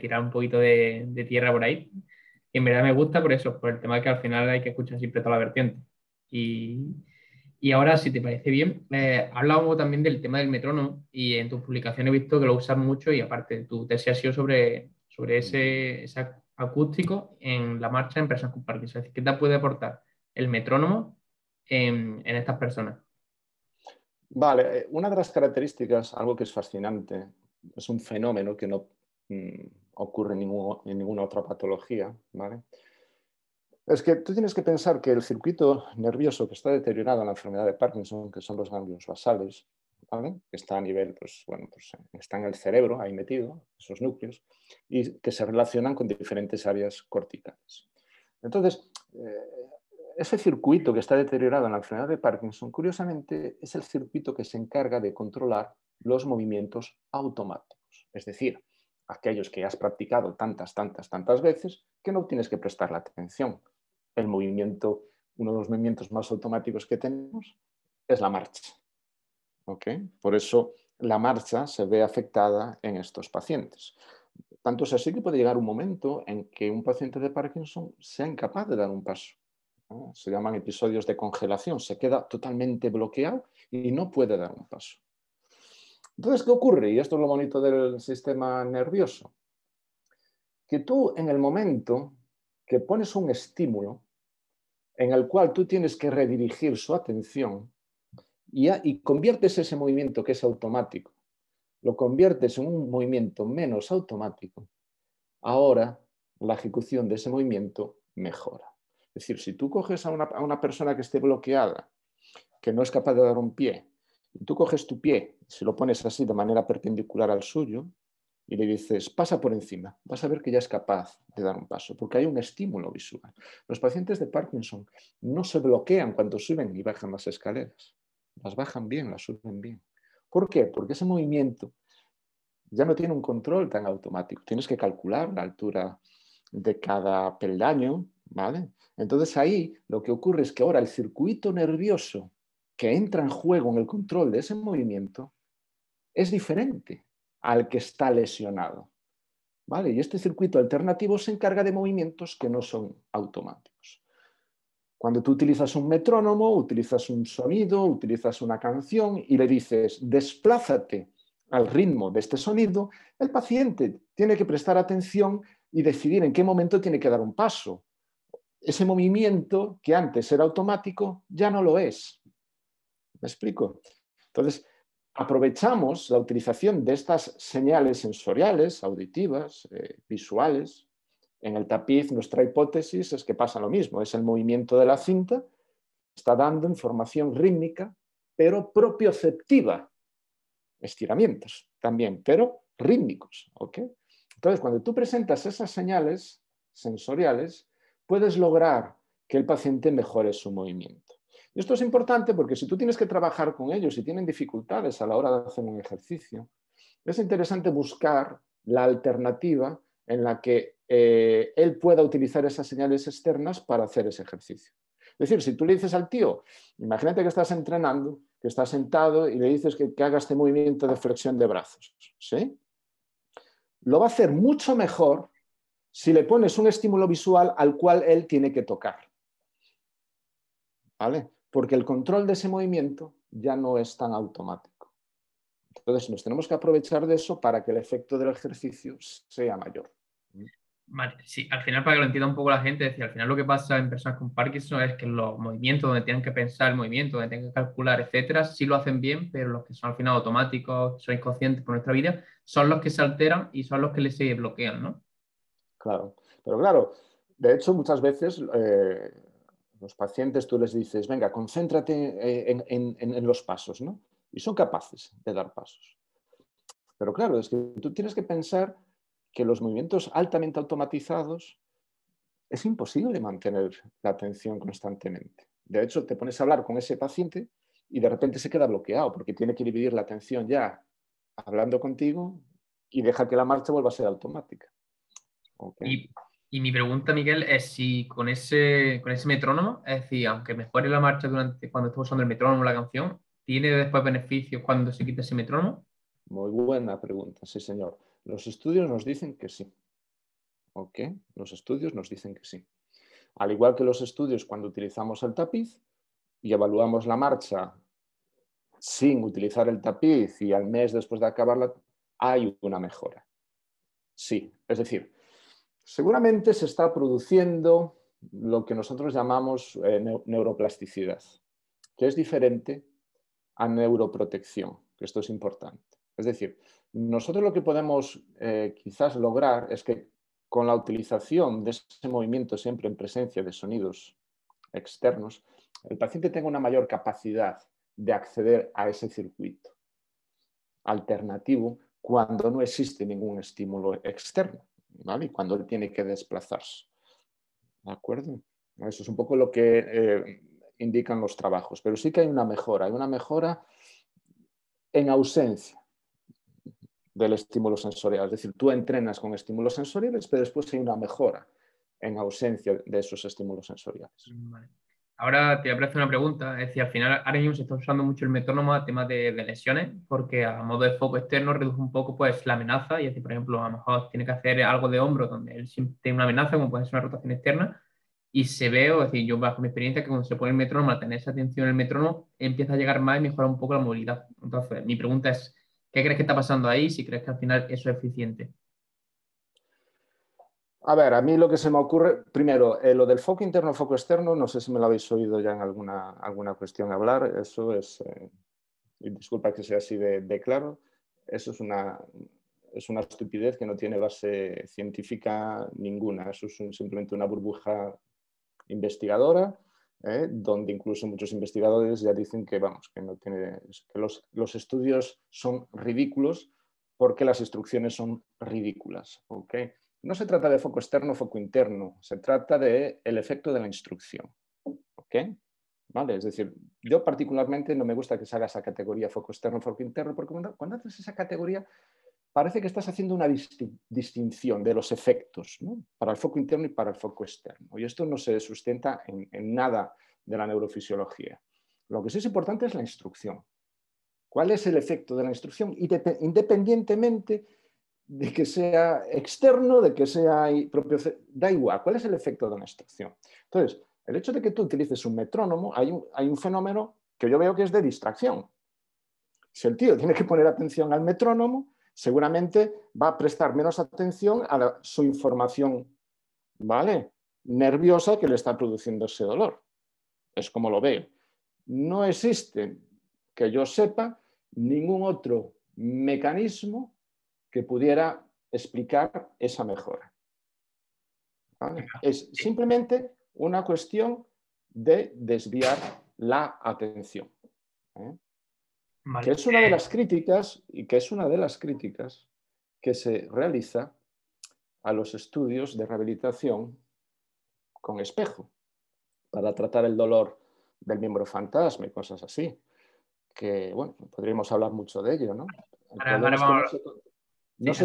tirar un poquito de, tierra por ahí. Y en verdad me gusta por eso, por el tema de que al final hay que escuchar siempre toda la vertiente. Y, ahora, si te parece bien, eh, hablamos también del tema del metrónomo y en tu publicación he visto que lo usas mucho y aparte tu tesis ha sido sobre, sobre ese, ese acústico en la marcha en personas con Parkinson. ¿Qué te puede aportar el metrónomo en, estas personas? Vale, eh, una de las características, algo que es fascinante, es un fenómeno que no mm, ocurre en, ninguna otra patología, ¿vale? Es que tú tienes que pensar que el circuito nervioso que está deteriorado en la enfermedad de Parkinson, que son los ganglios basales, ¿vale? que está a nivel, pues, bueno, pues, está en el cerebro, ahí metido, esos núcleos, y que se relacionan con diferentes áreas corticales. Entonces, eh, ese circuito que está deteriorado en la enfermedad de Parkinson, curiosamente, es el circuito que se encarga de controlar los movimientos automáticos, es decir, aquellos que has practicado tantas, tantas, tantas veces que no tienes que prestar la atención. El movimiento, uno de los movimientos más automáticos que tenemos es la marcha. Por eso la marcha se ve afectada en estos pacientes. Tanto es así que puede llegar un momento en que un paciente de Parkinson sea incapaz de dar un paso se llaman episodios de congelación, se queda totalmente bloqueado y no puede dar un paso. Entonces, ¿qué ocurre? Y esto es lo bonito del sistema nervioso. Que tú en el momento que pones un estímulo en el cual tú tienes que redirigir su atención y, y conviertes ese movimiento que es automático, lo conviertes en un movimiento menos automático, ahora la ejecución de ese movimiento mejora. Es decir, si tú coges a una, persona que esté bloqueada, que no es capaz de dar un pie, tú coges tu pie, si lo pones así de manera perpendicular al suyo, y le dices, pasa por encima, vas a ver que ya es capaz de dar un paso, porque hay un estímulo visual. Los pacientes de Parkinson no se bloquean cuando suben y bajan las escaleras, las bajan bien, las suben bien. ¿Por qué? Porque ese movimiento ya no tiene un control tan automático, tienes que calcular la altura de cada peldaño, ¿vale? Entonces ahí lo que ocurre es que ahora el circuito nervioso que entra en juego en el control de ese movimiento es diferente al que está lesionado. ¿vale? Y este circuito alternativo se encarga de movimientos que no son automáticos. Cuando tú utilizas un metrónomo, utilizas un sonido, utilizas una canción y le dices, desplázate al ritmo de este sonido, el paciente tiene que prestar atención y decidir en qué momento tiene que dar un paso ese movimiento que antes era automático ya no lo es. ¿Me explico? Entonces, aprovechamos la utilización de estas señales sensoriales, auditivas, eh, visuales. En el tapiz nuestra hipótesis es que pasa lo mismo, es el movimiento de la cinta, está dando información rítmica, pero propioceptiva. Estiramientos también, pero rítmicos. Entonces, cuando tú presentas esas señales sensoriales, puedes lograr que el paciente mejore su movimiento. Y esto es importante porque si tú tienes que trabajar con ellos y tienen dificultades a la hora de hacer un ejercicio, es interesante buscar la alternativa en la que eh, él pueda utilizar esas señales externas para hacer ese ejercicio. Es decir, si tú le dices al tío, imagínate que estás entrenando, que estás sentado y le dices que, que haga este movimiento de flexión de brazos, ¿sí? Lo va a hacer mucho mejor si le pones un estímulo visual al cual él tiene que tocar. ¿Vale? Porque el control de ese movimiento ya no es tan automático. Entonces nos tenemos que aprovechar de eso para que el efecto del ejercicio sea mayor. Vale, sí, al final para que lo entienda un poco la gente, decir, al final lo que pasa en personas con Parkinson es que los movimientos donde tienen que pensar el movimiento, donde tienen que calcular, etcétera, sí lo hacen bien, pero los que son al final automáticos, son inconscientes por nuestra vida, son los que se alteran y son los que les se bloquean, ¿no? Claro, pero claro, de hecho muchas veces eh, los pacientes tú les dices, venga, concéntrate en, en los pasos, ¿no? Y son capaces de dar pasos. Pero claro, es que tú tienes que pensar que los movimientos altamente automatizados es imposible mantener la atención constantemente. De hecho, te pones a hablar con ese paciente y de repente se queda bloqueado porque tiene que dividir la atención ya hablando contigo y deja que la marcha vuelva a ser automática. Mi pregunta, Miguel, es si con ese, con ese metrónomo, es decir, aunque mejore la marcha durante cuando estás usando el metrónomo la canción, ¿tiene después beneficios cuando se quita ese metrónomo? Muy buena pregunta, sí, señor. Los estudios nos dicen que sí. ¿Ok? Los estudios nos dicen que sí. Al igual que los estudios cuando utilizamos el tapiz y evaluamos la marcha sin utilizar el tapiz y al mes después de acabarla, hay una mejora. Sí, es decir, seguramente se está produciendo lo que nosotros llamamos eh, neuroplasticidad, que es diferente a neuroprotección, que esto es importante. Es decir, nosotros lo que podemos eh, quizás lograr es que con la utilización de ese movimiento siempre en presencia de sonidos externos, el paciente tenga una mayor capacidad de acceder a ese circuito alternativo cuando no existe ningún estímulo externo y cuando él tiene que desplazarse. ¿De acuerdo? Eso es un poco lo que eh, indican los trabajos, pero sí que hay una mejora, hay una mejora en ausencia del estímulo sensorial. Es decir, tú entrenas con estímulos sensoriales, pero después hay una mejora en ausencia de esos estímulos sensoriales. Ahora te voy a hacer una pregunta. Es decir, al final ahora mismo se está usando mucho el metrónomo a temas de, lesiones, porque a modo de foco externo reduce un poco pues, la amenaza. Y es decir, por ejemplo, a lo mejor tiene que hacer algo de hombro donde él tiene una amenaza, como puede ser una rotación externa, y se ve, o es decir, yo bajo mi experiencia, que cuando se pone el metrónomo, al tener esa atención en el metrónomo, empieza a llegar más y mejora un poco la movilidad. Entonces, mi pregunta es, ¿Qué crees que está pasando ahí? Si crees que al final eso es eficiente. A ver, a mí lo que se me ocurre, primero, eh, lo del foco interno, foco externo, no sé si me lo habéis oído ya en alguna, alguna cuestión hablar, eso es, eh, disculpa que sea así de, claro, eso es una, es una estupidez que no tiene base científica ninguna, eso es simplemente una burbuja investigadora ¿eh? donde incluso muchos investigadores ya dicen que, vamos, que, no tiene, que los, estudios son ridículos porque las instrucciones son ridículas. ¿okay? No se trata de foco externo foco interno, se trata del el efecto de la instrucción. ¿okay? ¿Vale? Es decir, yo particularmente no me gusta que se haga esa categoría foco externo foco interno, porque cuando, haces esa categoría parece que estás haciendo una distinción de los efectos para el foco interno y para el foco externo. Y esto no se sustenta en, nada de la neurofisiología. Lo que sí es importante es la instrucción. ¿Cuál es el efecto de la instrucción? Independientemente de que sea externo, de que sea propio, da igual, ¿cuál es el efecto de la instrucción? Entonces, el hecho de que tú utilices un metrónomo, hay un, hay un fenómeno que yo veo que es de distracción. Si el tío tiene que poner atención al metrónomo, seguramente va a prestar menos atención a su información ¿vale? nerviosa que le está produciendo ese dolor. Es como lo veo. No existe, que yo sepa, ningún otro mecanismo que pudiera explicar esa mejora. Es simplemente una cuestión de desviar la atención. ¿eh? Que es una de las críticas y que es una de las críticas que se realiza a los estudios de rehabilitación con espejo para tratar el dolor del miembro fantasma y cosas así. Que, bueno, podríamos hablar mucho de ello, ¿no? no se,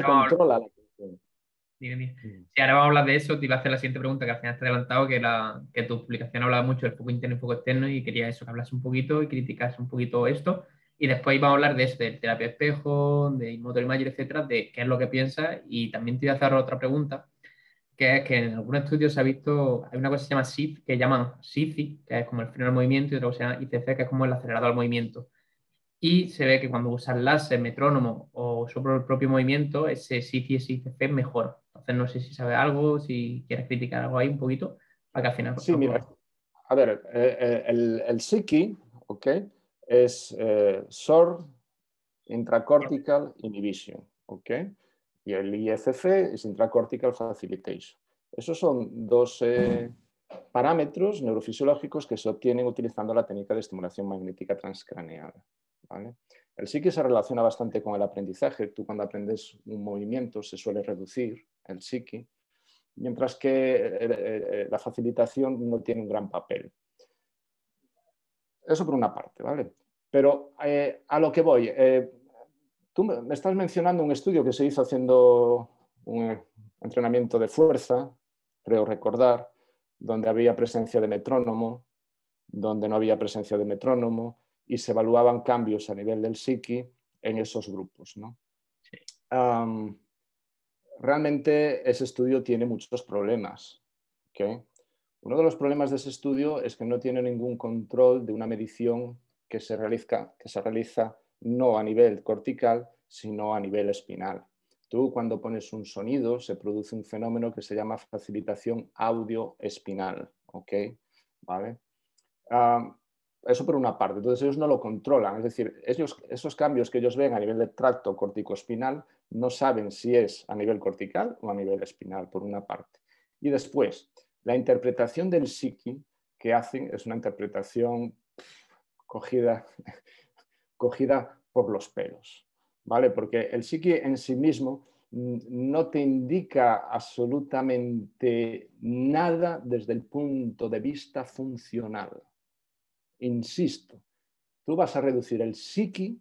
controla la atención. Dime, mm. Si ahora vamos a hablar de eso, te iba a hacer la siguiente pregunta, que al final te he adelantado, que, la, que tu publicación hablaba mucho del foco interno y foco externo, y quería eso, que hablas un poquito y criticas un poquito esto. Y después íbamos a hablar de eso, de terapia espejo, de motor imager, etcétera, de qué es lo que piensas. Y también te iba a hacer otra pregunta, que es que en algunos estudios se ha visto, hay una cosa que se llama SIF, que llaman SIFI, que es como el freno al movimiento, y otra cosa que se llama ICC, que es como el acelerador al movimiento. Y se ve que cuando usas láser, metrónomo o sobre el propio movimiento, ese SIFI y ese ICC mejor. Entonces, no sé si sabe algo, si quieres criticar algo ahí un poquito, para que al final... Sí, mira, a ver, eh, eh, el, el SIKI, ¿ok? es eh, SOR Intracortical Inhibition, ¿ok? Y el IFF es Intracortical Facilitation. Esos son dos eh, parámetros neurofisiológicos que se obtienen utilizando la técnica de estimulación magnética transcraneal. El psiqui se relaciona bastante con el aprendizaje. Tú cuando aprendes un movimiento se suele reducir el psiqui, mientras que eh, la facilitación no tiene un gran papel. Eso por una parte, ¿vale? Pero eh, a lo que voy, eh, tú me estás mencionando un estudio que se hizo haciendo un entrenamiento de fuerza, creo recordar, donde había presencia de metrónomo, donde no había presencia de metrónomo, y se evaluaban cambios a nivel del psiqui en esos grupos. ¿no? realmente ese estudio tiene muchos problemas. Uno de los problemas de ese estudio es que no tiene ningún control de una medición que se realiza, que se realiza no a nivel cortical, sino a nivel espinal. Tú cuando pones un sonido se produce un fenómeno que se llama facilitación audio-espinal. ¿ok? ¿Vale? Eso por una parte. Entonces ellos no lo controlan. Es decir, esos cambios que ellos ven a nivel del tracto corticoespinal no saben si es a nivel cortical o a nivel espinal, por una parte. Y después, la interpretación del psiqui que hacen es una interpretación cogida, cogida por los pelos, ¿vale? Porque el psiqui en sí mismo no te indica absolutamente nada desde el punto de vista funcional. Insisto, tú vas a reducir el psiqui,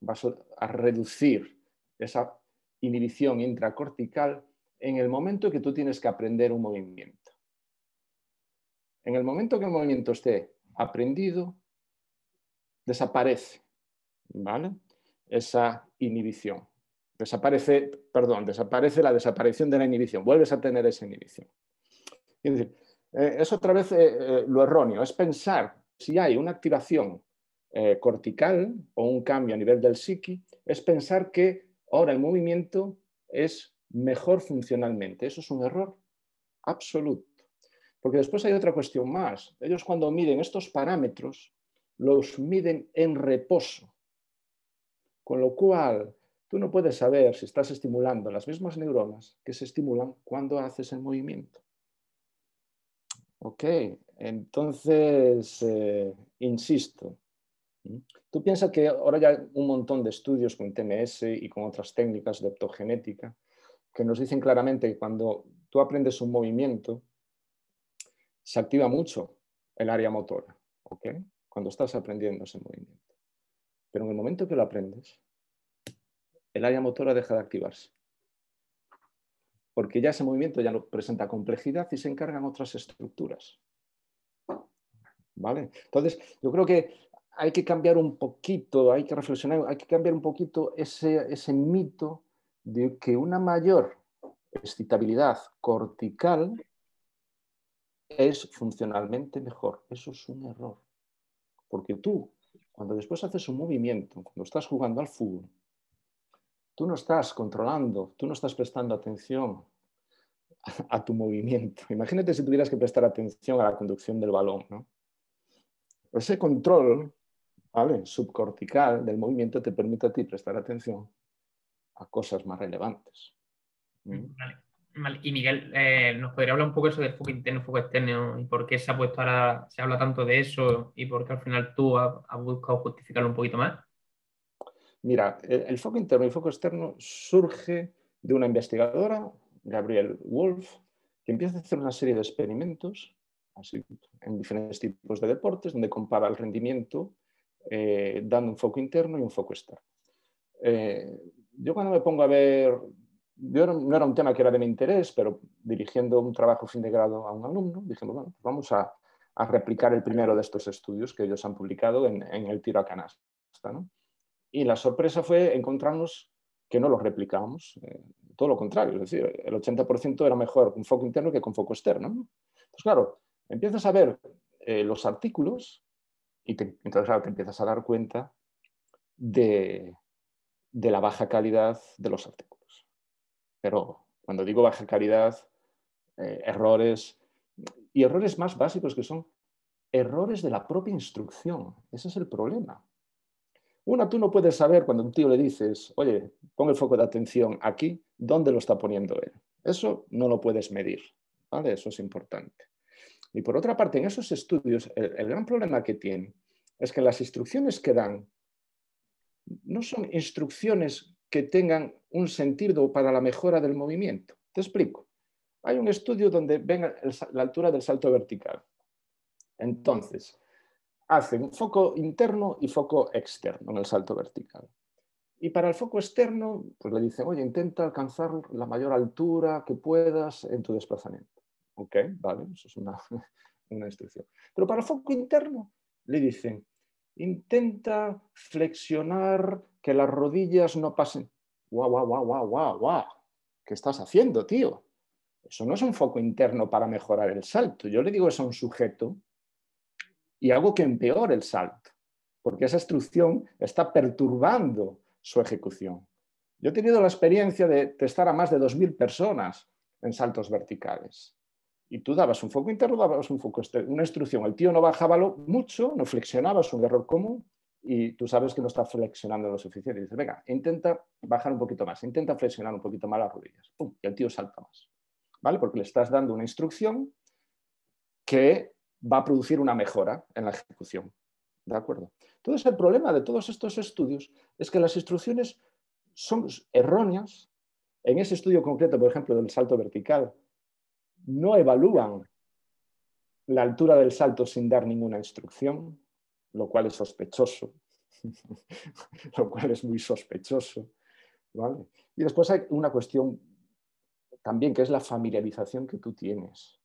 vas a reducir esa inhibición intracortical en el momento que tú tienes que aprender un movimiento. En el momento que el movimiento esté aprendido, desaparece, ¿vale? Esa inhibición. Desaparece, perdón, desaparece la desaparición de la inhibición, vuelves a tener esa inhibición. Es eh, otra vez eh, eh, lo erróneo, es pensar si hay una activación cortical o un cambio a nivel del psiqui, es pensar que ahora el movimiento es mejor funcionalmente. Eso es un error absoluto. Porque después hay otra cuestión más. Ellos cuando miden estos parámetros los miden en reposo. Con lo cual, tú no puedes saber si estás estimulando las mismas neuronas que se estimulan cuando haces el movimiento. Ok, entonces, eh, insisto, tú piensas que ahora ya hay un montón de estudios con TMS y con otras técnicas de optogenética que nos dicen claramente que cuando tú aprendes un movimiento, se activa mucho el área motora. ¿okay? cuando estás aprendiendo ese movimiento. Pero en el momento que lo aprendes, el área motora deja de activarse. Porque ya ese movimiento ya no presenta complejidad y se encargan otras estructuras. ¿Vale? Entonces, yo creo que hay que cambiar un poquito, hay que reflexionar, hay que cambiar un poquito ese, ese mito de que una mayor excitabilidad cortical es funcionalmente mejor. Eso es un error. Porque tú, cuando después haces un movimiento, cuando estás jugando al fútbol, tú no estás controlando, tú no estás prestando atención a, tu movimiento. Imagínate si tuvieras que prestar atención a la conducción del balón. Ese control subcortical del movimiento te permite a ti prestar atención a cosas más relevantes. Y Miguel, eh, ¿nos podría hablar un poco eso del foco interno, foco externo y por qué se ha puesto ahora, se habla tanto de eso y por qué al final tú has, buscado justificarlo un poquito más? Mira, el, foco interno y el foco externo surge de una investigadora, Gabriel Wolf, que empieza a hacer una serie de experimentos así, en diferentes tipos de deportes, donde compara el rendimiento eh, dando un foco interno y un foco externo. Eh, yo cuando me pongo a ver yo no era un tema que era de mi interés, pero dirigiendo un trabajo fin de grado a un alumno, dijimos, bueno, pues vamos a, replicar el primero de estos estudios que ellos han publicado en, el tiro a canasta. Y la sorpresa fue encontrarnos que no lo replicábamos, eh, todo lo contrario, es decir, el 80% era mejor con foco interno que con foco externo. Entonces, claro, empiezas a ver eh, los artículos y entonces claro, te empiezas a dar cuenta de, de la baja calidad de los artículos. Pero cuando digo baja calidad, eh, errores, y errores más básicos que son errores de la propia instrucción. Ese es el problema. Una, tú no puedes saber cuando un tío le dices, oye, pon el foco de atención aquí, ¿dónde lo está poniendo él? Eso no lo puedes medir. ¿vale? Eso es importante. Y por otra parte, en esos estudios, el gran problema que tienen es que las instrucciones que dan no son instrucciones que tengan un sentido para la mejora del movimiento. Te explico. Hay un estudio donde ven la altura del salto vertical. Entonces, hacen foco interno y foco externo en el salto vertical. Y para el foco externo, pues le dicen, oye, intenta alcanzar la mayor altura que puedas en tu desplazamiento. Ok, vale, eso es una, una instrucción. Pero para el foco interno, le dicen, intenta flexionar que las rodillas no pasen. Guau, guau, guau, guau, guau, guau. ¿Qué estás haciendo, tío? Eso no es un foco interno para mejorar el salto. Yo le digo eso a un sujeto y hago que empeore el salto, porque esa instrucción está perturbando su ejecución. Yo he tenido la experiencia de testar a más de 2.000 personas en saltos verticales y tú dabas un foco interno, dabas un foco externo, una instrucción. El tío no bajaba mucho, no flexionaba, es un error común, y tú sabes que no está flexionando lo suficiente. Dices, venga, intenta bajar un poquito más, intenta flexionar un poquito más las rodillas. Y el tío salta más. ¿Vale? Porque le estás dando una instrucción que va a producir una mejora en la ejecución. ¿De acuerdo? Entonces, el problema de todos estos estudios es que las instrucciones son erróneas. En ese estudio concreto, por ejemplo, del salto vertical, no evalúan la altura del salto sin dar ninguna instrucción, lo cual es sospechoso, lo cual es muy sospechoso. Y después hay una cuestión también que es la familiarización que tú tienes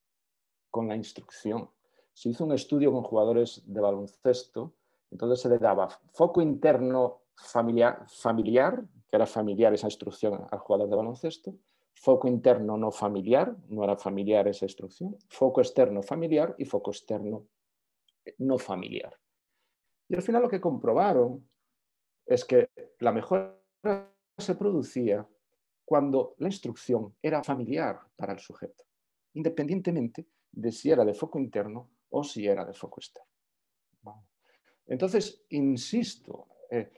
con la instrucción. Se hizo un estudio con jugadores de baloncesto, entonces se le daba foco interno familiar, familiar que era familiar esa instrucción al jugador de baloncesto, foco interno no familiar, no era familiar esa instrucción, foco externo familiar y foco externo no familiar. Y al final lo que comprobaron es que la mejora se producía cuando la instrucción era familiar para el sujeto, independientemente de si era de foco interno o si era de foco externo. Entonces, insisto, eh,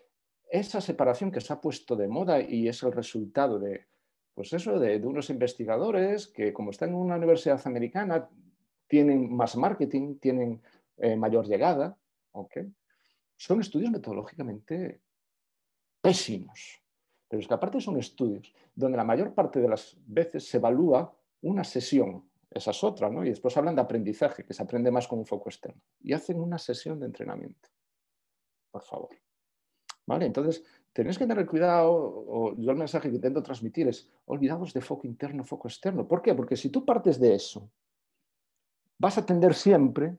esa separación que se ha puesto de moda y es el resultado de, pues eso, de, unos investigadores que como están en una universidad americana, tienen más marketing, tienen eh, mayor llegada, son estudios metodológicamente pésimos. Pero es que aparte son estudios donde la mayor parte de las veces se evalúa una sesión, esa es otra, ¿no? Y después hablan de aprendizaje, que se aprende más con un foco externo. Y hacen una sesión de entrenamiento. Por favor. ¿Vale? Entonces, tenéis que tener cuidado, o yo el mensaje que intento transmitir es, olvidados de foco interno, foco externo. ¿Por qué? Porque si tú partes de eso, vas a tender siempre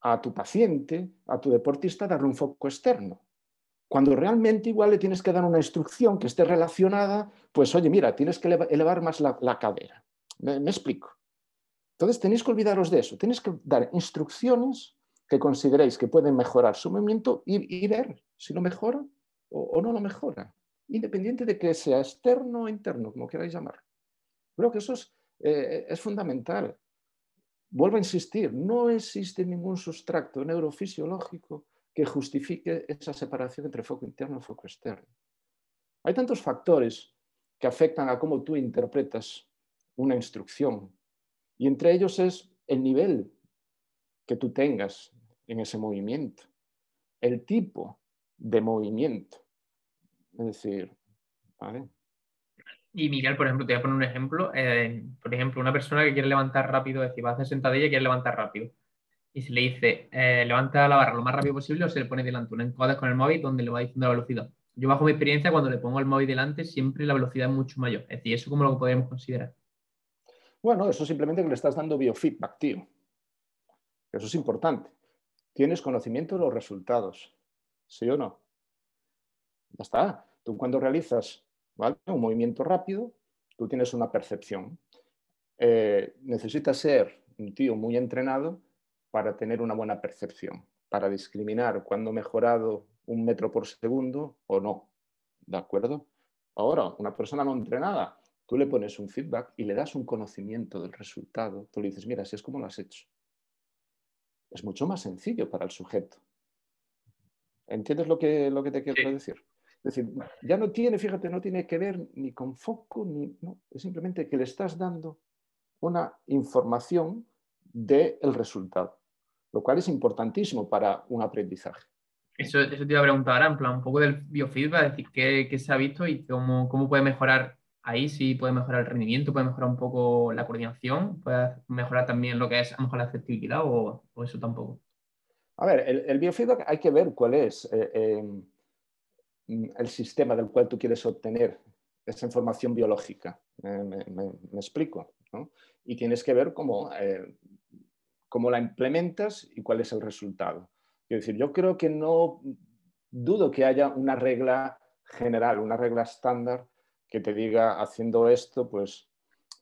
a tu paciente, a tu deportista, darle un foco externo. Cuando realmente igual le tienes que dar una instrucción que esté relacionada, pues oye, mira, tienes que elevar más la, cadera. ¿Me, explico? Entonces tenéis que olvidaros de eso. Tenéis que dar instrucciones que consideréis que pueden mejorar su movimiento y ver si lo mejora o, no lo mejora, independiente de que sea externo o interno, como queráis llamar. Creo que eso es, eh, es fundamental. Vuelvo a insistir, no existe ningún sustracto neurofisiológico que justifique esa separación entre foco interno y foco externo. Hay tantos factores que afectan a cómo tú interpretas una instrucción y entre ellos es el nivel que tú tengas en ese movimiento, el tipo de movimiento. Es decir, ¿vale? Y Miguel, por ejemplo, te voy a poner un ejemplo. Eh, por ejemplo, una persona que quiere levantar rápido, es decir, va a hacer sentadilla y quiere levantar rápido. Y se le dice, eh, levanta la barra lo más rápido posible o se le pone delante un encoder con el móvil donde le va diciendo la velocidad. yo bajo mi experiencia, cuando le pongo el móvil delante, siempre la velocidad es mucho mayor. Es decir, ¿eso cómo lo podemos considerar? Bueno, eso simplemente que le estás dando biofeedback, tío. Eso es importante. Tienes conocimiento de los resultados, ¿sí o no? Ya está. Tú cuando realizas un movimiento rápido, tú tienes una percepción. Eh, necesitas ser un tío muy entrenado para tener una buena percepción, para discriminar cuándo ha mejorado un metro por segundo o no. ¿De acuerdo? Ahora, una persona no entrenada, tú le pones un feedback y le das un conocimiento del resultado. Tú le dices, mira, así es como lo has hecho. Es mucho más sencillo para el sujeto. ¿Entiendes lo que, lo que te quiero decir? Es decir, ya no tiene, fíjate, no tiene que ver ni con foco, ni, no, es simplemente que le estás dando una información del resultado, lo cual es importantísimo para un aprendizaje. Eso, eso te iba a preguntar, en plan, un poco del biofeedback, es decir, qué, qué se ha visto y cómo, cómo puede mejorar ahí, si puede mejorar el rendimiento, puede mejorar un poco la coordinación, puede mejorar también lo que es a lo mejor la efectividad o, eso tampoco. A ver, el, biofeedback hay que ver cuál es eh, em, el sistema del cual tú quieres obtener esa información biológica. me, explico. Y tienes que ver cómo, eh, cómo la implementas y cuál es el resultado. Quiero decir, yo creo que no dudo que haya una regla general, una regla estándar que te diga haciendo esto, pues,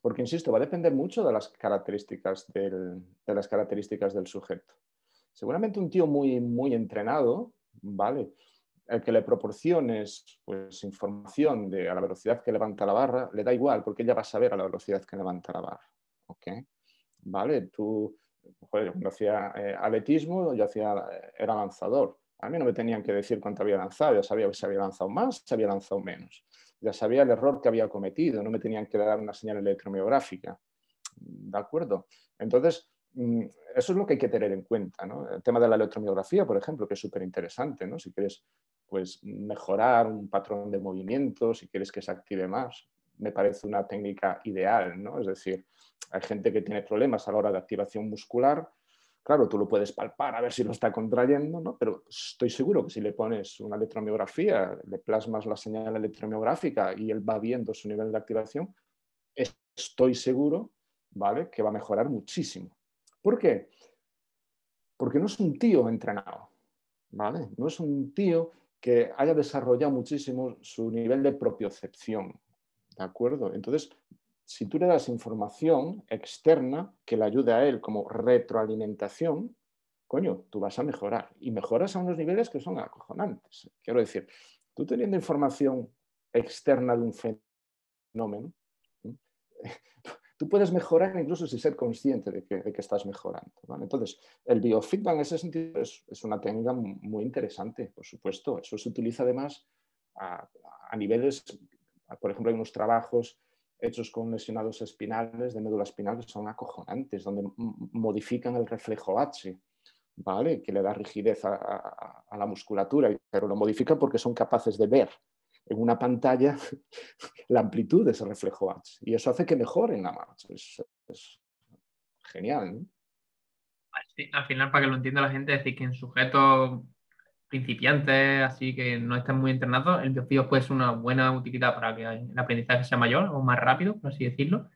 porque insisto, va a depender mucho de las características del, de las características del sujeto. Seguramente un tío muy, muy entrenado, ¿vale? El que le proporciones pues, información de a la velocidad que levanta la barra, le da igual, porque ella va a saber a la velocidad que levanta la barra. ¿ok? ¿Vale? Tú, joder, cuando hacía eh, yo hacía, eh, era lanzador. A mí no me tenían que decir cuánto había lanzado, ya sabía si había lanzado más, si había lanzado menos. Ya sabía el error que había cometido, no me tenían que dar una señal electromiográfica. ¿De acuerdo? Entonces, mm, eso es lo que hay que tener en cuenta. ¿no? El tema de la electromiografía, por ejemplo, que es súper interesante. ¿no? Si quieres pues, mejorar un patrón de movimiento, si quieres que se active más, me parece una técnica ideal. ¿no? Es decir, hay gente que tiene problemas a la hora de activación muscular. Claro, tú lo puedes palpar a ver si lo está contrayendo, ¿no? pero estoy seguro que si le pones una electromiografía, le plasmas la señal electromiográfica y él va viendo su nivel de activación, estoy seguro ¿vale? que va a mejorar muchísimo. ¿Por qué? Porque no es un tío entrenado, ¿vale? no es un tío que haya desarrollado muchísimo su nivel de propiocepción. ¿De acuerdo? Entonces, si tú le das información externa que le ayude a él como retroalimentación, coño, tú vas a mejorar. Y mejoras a unos niveles que son acojonantes. Quiero decir, tú teniendo información externa de un fenómeno, tú puedes mejorar incluso sin ser consciente de que, estás mejorando. Entonces, el biofeedback en ese sentido es, una técnica muy interesante, por supuesto. Eso se utiliza además a, a niveles, por ejemplo, hay unos trabajos hechos con lesionados espinales, de médula espinal, que son acojonantes, donde modifican el reflejo H, ¿vale? que le da rigidez a, la musculatura, pero lo modifican porque son capaces de ver en una pantalla la amplitud de ese reflejo H. Y eso hace que mejoren la marcha. Es, genial. al final, para que lo entienda la gente, es decir, que en sujetos principiantes, así que no estén muy entrenados, el biofío puede ser una buena utilidad para que el aprendizaje sea mayor o más rápido, por así decirlo.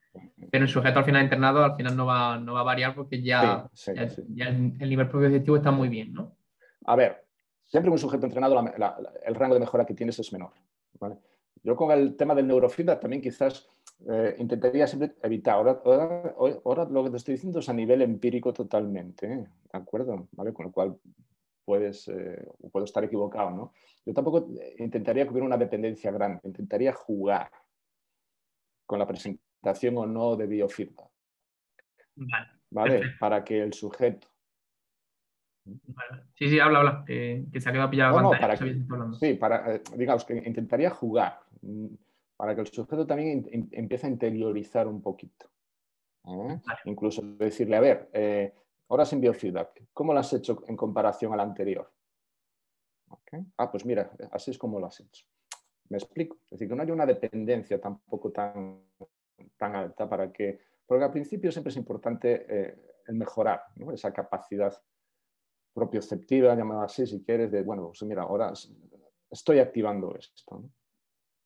Pero en sujeto al final internado, al final no va, no va a variar porque ya, el, nivel propio objetivo está muy bien, ¿no? A ver, siempre un sujeto entrenado, el rango de mejora que tienes es menor. Yo con el tema del neurofeedback también quizás eh, intentaría siempre evitar. Ahora, ahora, lo que te estoy diciendo es a nivel empírico totalmente, ¿eh? ¿de acuerdo? ¿Vale? Con lo cual puedes, eh, puedo estar equivocado, ¿no? Yo tampoco eh, intentaría que hubiera una dependencia grande, intentaría jugar con la presentación o no de biofeedback. Vale. Para que el sujeto. Sí, sí, habla, habla, que, se ha quedado pillado. No, para sí, para, eh, digamos que intentaría jugar mm, para que el sujeto también empiece a interiorizar un poquito. Incluso decirle, a ver, Ahora sin biofeedback, ¿cómo lo has hecho en comparación al anterior? Ah, pues mira, así es como lo has hecho. Me explico. Es decir, que no haya una dependencia tampoco tan, tan alta para que... Porque al principio siempre es importante eh, el mejorar esa capacidad propioceptiva, llamada así, si quieres, de, bueno, pues mira, ahora estoy activando esto.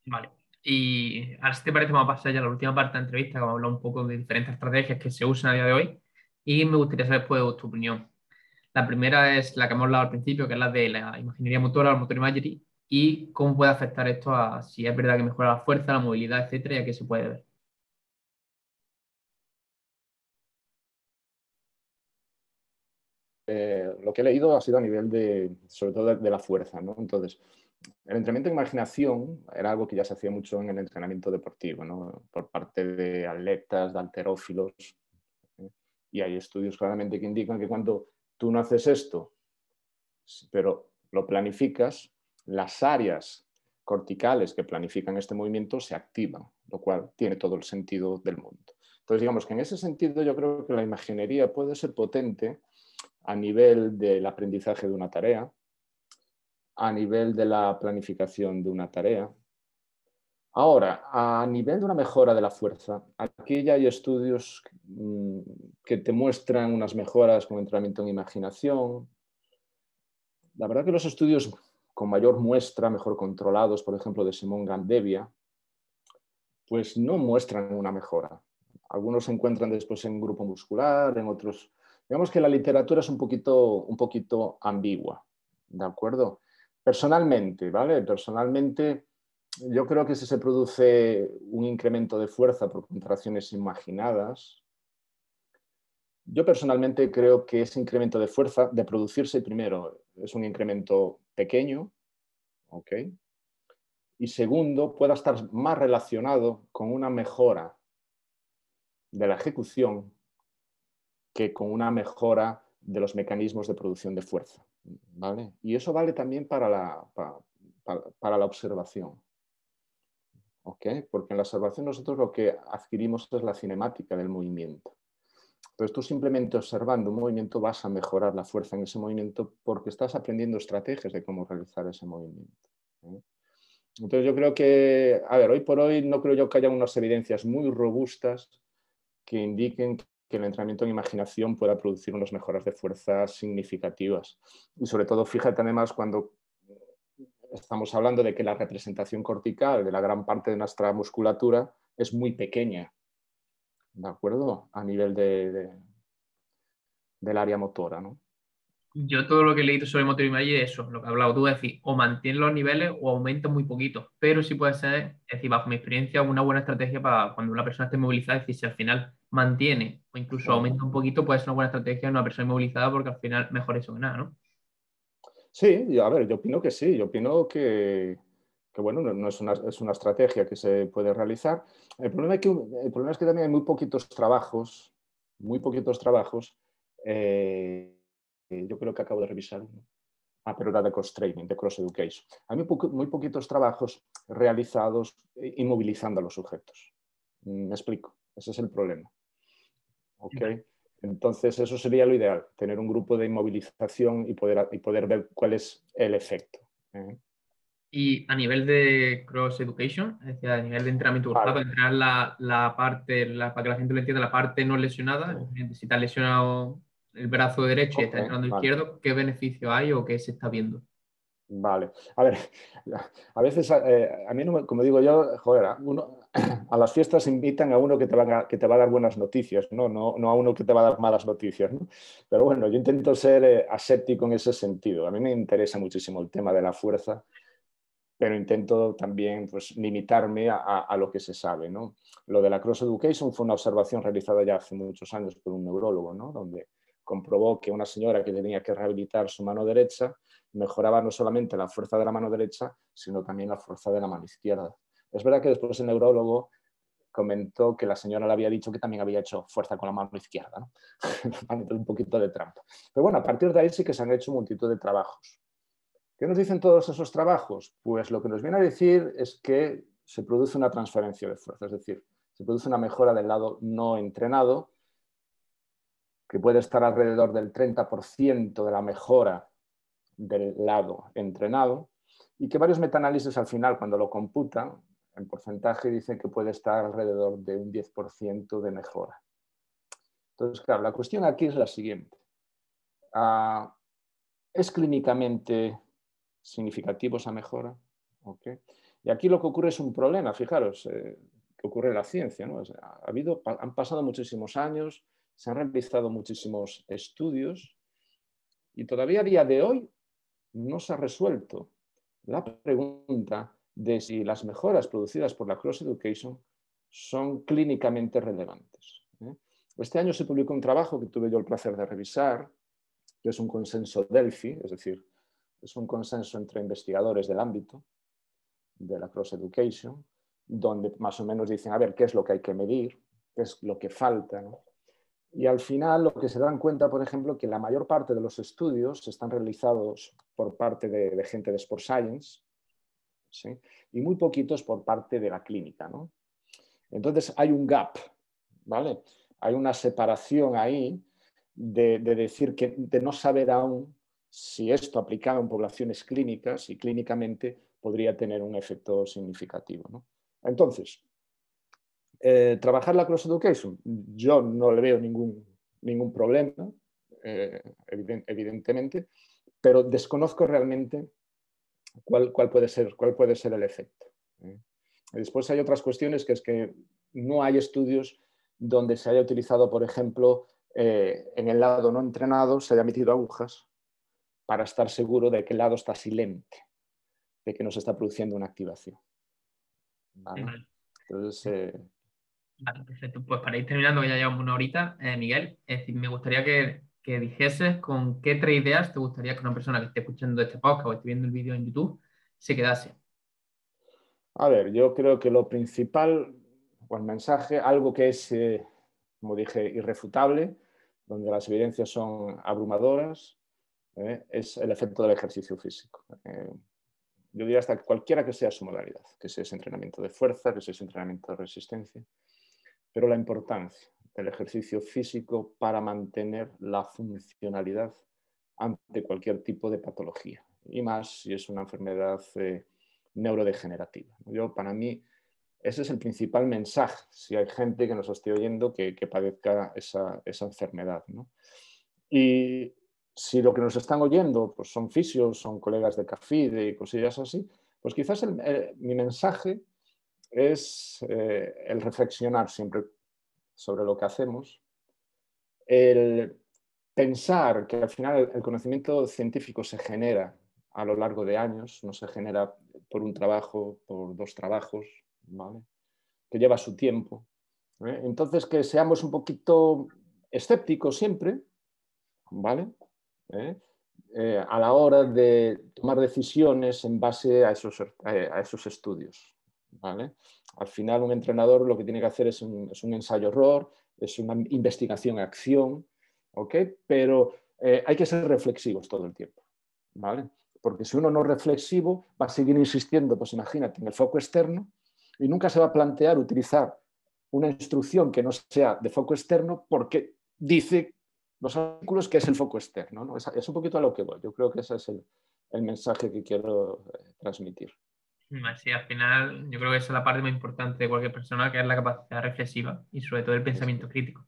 Vale. Y ahora si te parece, vamos a pasar ya a la última parte de la entrevista, vamos a hablar un poco de diferentes estrategias que se usan a día de hoy. Y me gustaría saber pues, tu opinión. La primera es la que hemos hablado al principio, que es la de la imaginería motora, el motor imagery, y cómo puede afectar esto a si es verdad que mejora la fuerza, la movilidad, etcétera, y a qué se puede ver. Eh, lo que he leído ha sido a nivel de, sobre todo de, la fuerza, ¿no? Entonces, el entrenamiento de imaginación era algo que ya se hacía mucho en el entrenamiento deportivo, ¿no? Por parte de atletas, de alterófilos. ¿eh? Y hay estudios claramente que indican que cuando tú no haces esto, pero lo planificas, las áreas corticales que planifican este movimiento se activan, lo cual tiene todo el sentido del mundo. Entonces, digamos que en ese sentido yo creo que la imaginería puede ser potente a nivel del aprendizaje de una tarea, a nivel de la planificación de una tarea. Ahora, a nivel de una mejora de la fuerza, aquí ya hay estudios mm, que te muestran unas mejoras con entrenamiento en imaginación. La verdad que los estudios con mayor muestra, mejor controlados, por ejemplo, de Simón Gandevia, pues no muestran una mejora. Algunos se encuentran después en grupo muscular, en otros Digamos que la literatura es un poquito, un poquito ambigua, ¿de acuerdo? Personalmente, ¿vale? Personalmente, yo creo que si se produce un incremento de fuerza por contracciones imaginadas, yo personalmente creo que ese incremento de fuerza, de producirse primero, es un incremento pequeño, ¿ok? Y segundo, pueda estar más relacionado con una mejora de la ejecución que con una mejora de los mecanismos de producción de fuerza. ¿vale? Y eso vale también para la, para, la observación. ¿Okay? Porque en la observación nosotros lo que adquirimos es la cinemática del movimiento. Entonces tú simplemente observando un movimiento vas a mejorar la fuerza en ese movimiento porque estás aprendiendo estrategias de cómo realizar ese movimiento. ¿eh? Entonces yo creo que, a ver, hoy por hoy no creo yo que haya unas evidencias muy robustas que indiquen que el entrenamiento en imaginación pueda producir unas mejoras de fuerza significativas. Y sobre todo, fíjate además cuando estamos hablando de que la representación cortical de la gran parte de nuestra musculatura es muy pequeña, ¿de acuerdo? A nivel de, del área motora, ¿no? yo todo lo que he leído sobre motor y es eso, lo que has hablado tú, es decir, o mantiene los niveles o aumenta muy poquito, pero sí puede ser, es decir, bajo mi experiencia, una buena estrategia para cuando una persona esté movilizada, es decir, si al final mantiene o incluso aumenta un poquito, puede ser una buena estrategia en una persona inmovilizada porque al final mejor eso que nada, ¿no? Sí, a ver, yo opino que sí, yo opino que, bueno, no, es, una, es, una, estrategia que se puede realizar. El problema, es que, el problema es que también hay muy poquitos trabajos, muy poquitos trabajos eh, yo creo que acabo de revisar Ah, pero era de cross training, de cross education. Hay muy, muy poquitos trabajos realizados inmovilizando a los sujetos. Mm, me explico, ese es el problema. Okay. Entonces, eso sería lo ideal, tener un grupo de inmovilización y poder, y poder ver cuál es el efecto. ¿eh? Y a nivel de cross education, es decir, a nivel de entrenamiento para entrenar la, la parte, la, para que la gente lo entienda, la parte no lesionada, si está lesionado el brazo derecho y está entrando izquierdo, ¿qué beneficio hay o qué se está viendo? Vale. A ver, a veces, eh, a mí, como digo yo, joder, a, las fiestas invitan a uno que te, va a, que te va a dar buenas noticias, ¿no? No, no a uno que te va a dar malas noticias. ¿no? Pero bueno, yo intento ser eh, aséptico en ese sentido. A mí me interesa muchísimo el tema de la fuerza, pero intento también pues, limitarme a, a, lo que se sabe. ¿no? Lo de la cross education fue una observación realizada ya hace muchos años por un neurólogo, ¿no? donde comprobó que una señora que tenía que rehabilitar su mano derecha mejoraba no solamente la fuerza de la mano derecha, sino también la fuerza de la mano izquierda. Es verdad que después el neurólogo comentó que la señora le había dicho que también había hecho fuerza con la mano izquierda, un poquito de trampa. Pero bueno, a partir de ahí sí que se han hecho multitud de trabajos. ¿Qué nos dicen todos esos trabajos? Pues lo que nos viene a decir es que se produce una transferencia de fuerza, es decir, se produce una mejora del lado no entrenado que puede estar alrededor del 30% de la mejora del lado entrenado y que varios metaanálisis al final, cuando lo computan, en porcentaje dicen que puede estar alrededor de un 10% de mejora. Entonces, claro, la cuestión aquí es la siguiente. Ah, ¿Es clínicamente significativo esa mejora. Y aquí lo que ocurre es un problema, fijaros, eh, que ocurre en la ciencia. ha habido, han pasado muchísimos años, se han realizado muchísimos estudios y todavía a día de hoy no se ha resuelto la pregunta de si las mejoras producidas por la cross education son clínicamente relevantes. ¿eh? Este año se publicó un trabajo que tuve yo el placer de revisar, que es un consenso Delphi, es decir, es un consenso entre investigadores del ámbito de la cross education, donde más o menos dicen, a ver, ¿qué es lo que hay que medir? ¿Qué es lo que falta? Y al final lo que se dan cuenta, por ejemplo, que la mayor parte de los estudios están realizados por parte de, gente de Sport Science y muy poquitos por parte de la clínica. ¿no? Entonces hay un gap, ¿vale? Hay una separación ahí de, decir que de no saber aún si esto aplicado en poblaciones clínicas y clínicamente podría tener un efecto significativo. Entonces, eh, trabajar la cross education, yo no le veo ningún, ningún problema, eh, evidentemente, pero desconozco realmente cuál, cuál, puede, ser, cuál puede ser el efecto. ¿eh? Después hay otras cuestiones que es que no hay estudios donde se haya utilizado, por ejemplo, eh, en el lado no entrenado se haya metido agujas para estar seguro de que el lado está silente, de que no se está produciendo una activación. Entonces, perfecto. Pues para ir terminando, ya llevamos una horita, eh, Miguel, me gustaría que, que, dijeses con qué tres ideas te gustaría que una persona que esté escuchando este podcast o esté viendo el vídeo en YouTube se quedase. A ver, yo creo que lo principal, o el mensaje, algo que es, eh, como dije, irrefutable, donde las evidencias son abrumadoras, eh, es el efecto del ejercicio físico. Yo diría hasta cualquiera que sea su modalidad, que sea ese entrenamiento de fuerza, que sea ese entrenamiento de resistencia, pero la importancia del ejercicio físico para mantener la funcionalidad ante cualquier tipo de patología. Y más si es una enfermedad neurodegenerativa. Yo, para mí, ese es el principal mensaje, si hay gente que nos esté oyendo que, padezca esa, enfermedad. Y si lo que nos están oyendo pues son fisios, son colegas de CAFIDE y cosillas así, pues quizás mi mensaje es eh, el reflexionar siempre sobre lo que hacemos, el pensar que al final el conocimiento científico se genera a lo largo de años, no se genera por un trabajo, por dos trabajos, que lleva su tiempo. ¿eh? Entonces, que seamos un poquito escépticos siempre, ¿vale? Eh, a la hora de tomar decisiones en base a esos, a esos estudios. ¿Vale? Al final, un entrenador lo que tiene que hacer es un, ensayo-error, es una investigación-acción, ¿ok? pero hay que ser reflexivos todo el tiempo. ¿vale? Porque si uno no es reflexivo, va a seguir insistiendo, pues imagínate, en el foco externo y nunca se va a plantear utilizar una instrucción que no sea de foco externo porque dice los artículos que es el foco externo. Es, un poquito a lo que voy. Yo creo que ese es el, mensaje que quiero eh, transmitir. Sí, al final yo creo que esa es la parte más importante de cualquier persona, que es la capacidad reflexiva y sobre todo el pensamiento crítico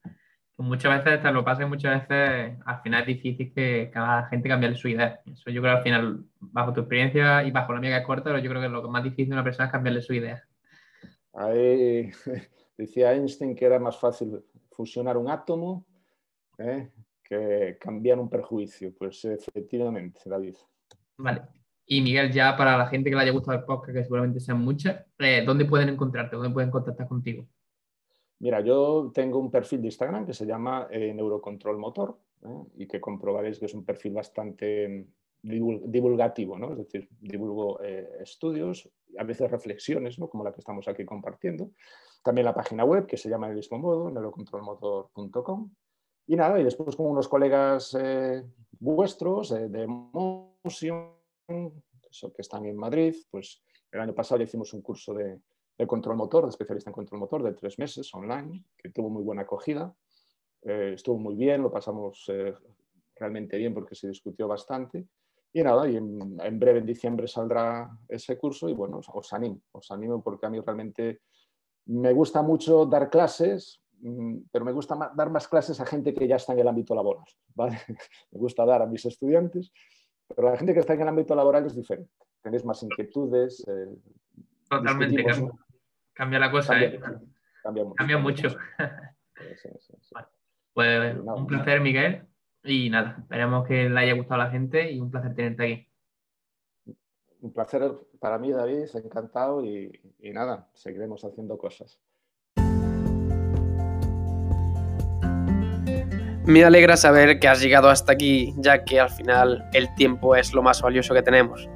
muchas veces, te lo pasa muchas veces al final es difícil que cada gente cambie su idea. Eso yo creo que al final, bajo tu experiencia y bajo la mía que es corta, yo creo que lo más difícil de una persona es cambiarle su idea. Ahí decía Einstein que era más fácil fusionar un átomo ¿eh? que cambiar un perjuicio. Pues efectivamente, David. Vale. Y Miguel, ya para la gente que le haya gustado el podcast, que seguramente sean muchas, eh, ¿dónde pueden encontrarte? ¿Dónde pueden contactar contigo? Mira, yo tengo un perfil de Instagram que se llama eh, Neurocontrol Motor ¿eh? y que comprobaréis que es un perfil bastante divulgativo, ¿no? es decir, divulgo estudios, a veces reflexiones, ¿no? como la que estamos aquí compartiendo. También la página web que se llama del mismo modo, neurocontrolmotor.com. Y nada, y después con unos colegas vuestros de Motion, que están en Madrid, pues el año pasado hicimos un curso de, de control motor, de especialista en control motor, de tres meses online, que tuvo muy buena acogida. Eh, estuvo muy bien, lo pasamos eh, realmente bien porque se discutió bastante. Y nada, y en, breve, en diciembre, saldrá ese curso y bueno, os, animo, os animo porque a mí realmente me gusta mucho dar clases, mm, pero me gusta dar más clases a gente que ya está en el ámbito laboral. ¿vale? me gusta dar a mis estudiantes Pero la gente que está en el ámbito laboral es diferente. Tenéis más inquietudes. Eh, Totalmente, cambia, la cosa, cambia, ¿eh? Cambia mucho. Cambia mucho. pues un placer, Miguel. Y nada, esperemos que le haya gustado a la gente y un placer tenerte aquí. Un placer para mí, David, encantado y, y nada, seguiremos haciendo cosas. Me alegra saber que has llegado hasta aquí, ya que al final el tiempo es lo más valioso que tenemos.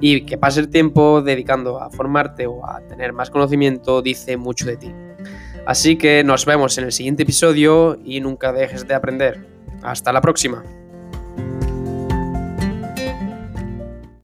Y que pase el tiempo dedicando a formarte o a tener más conocimiento dice mucho de ti. Así que nos vemos en el siguiente episodio y nunca dejes de aprender. Hasta la próxima.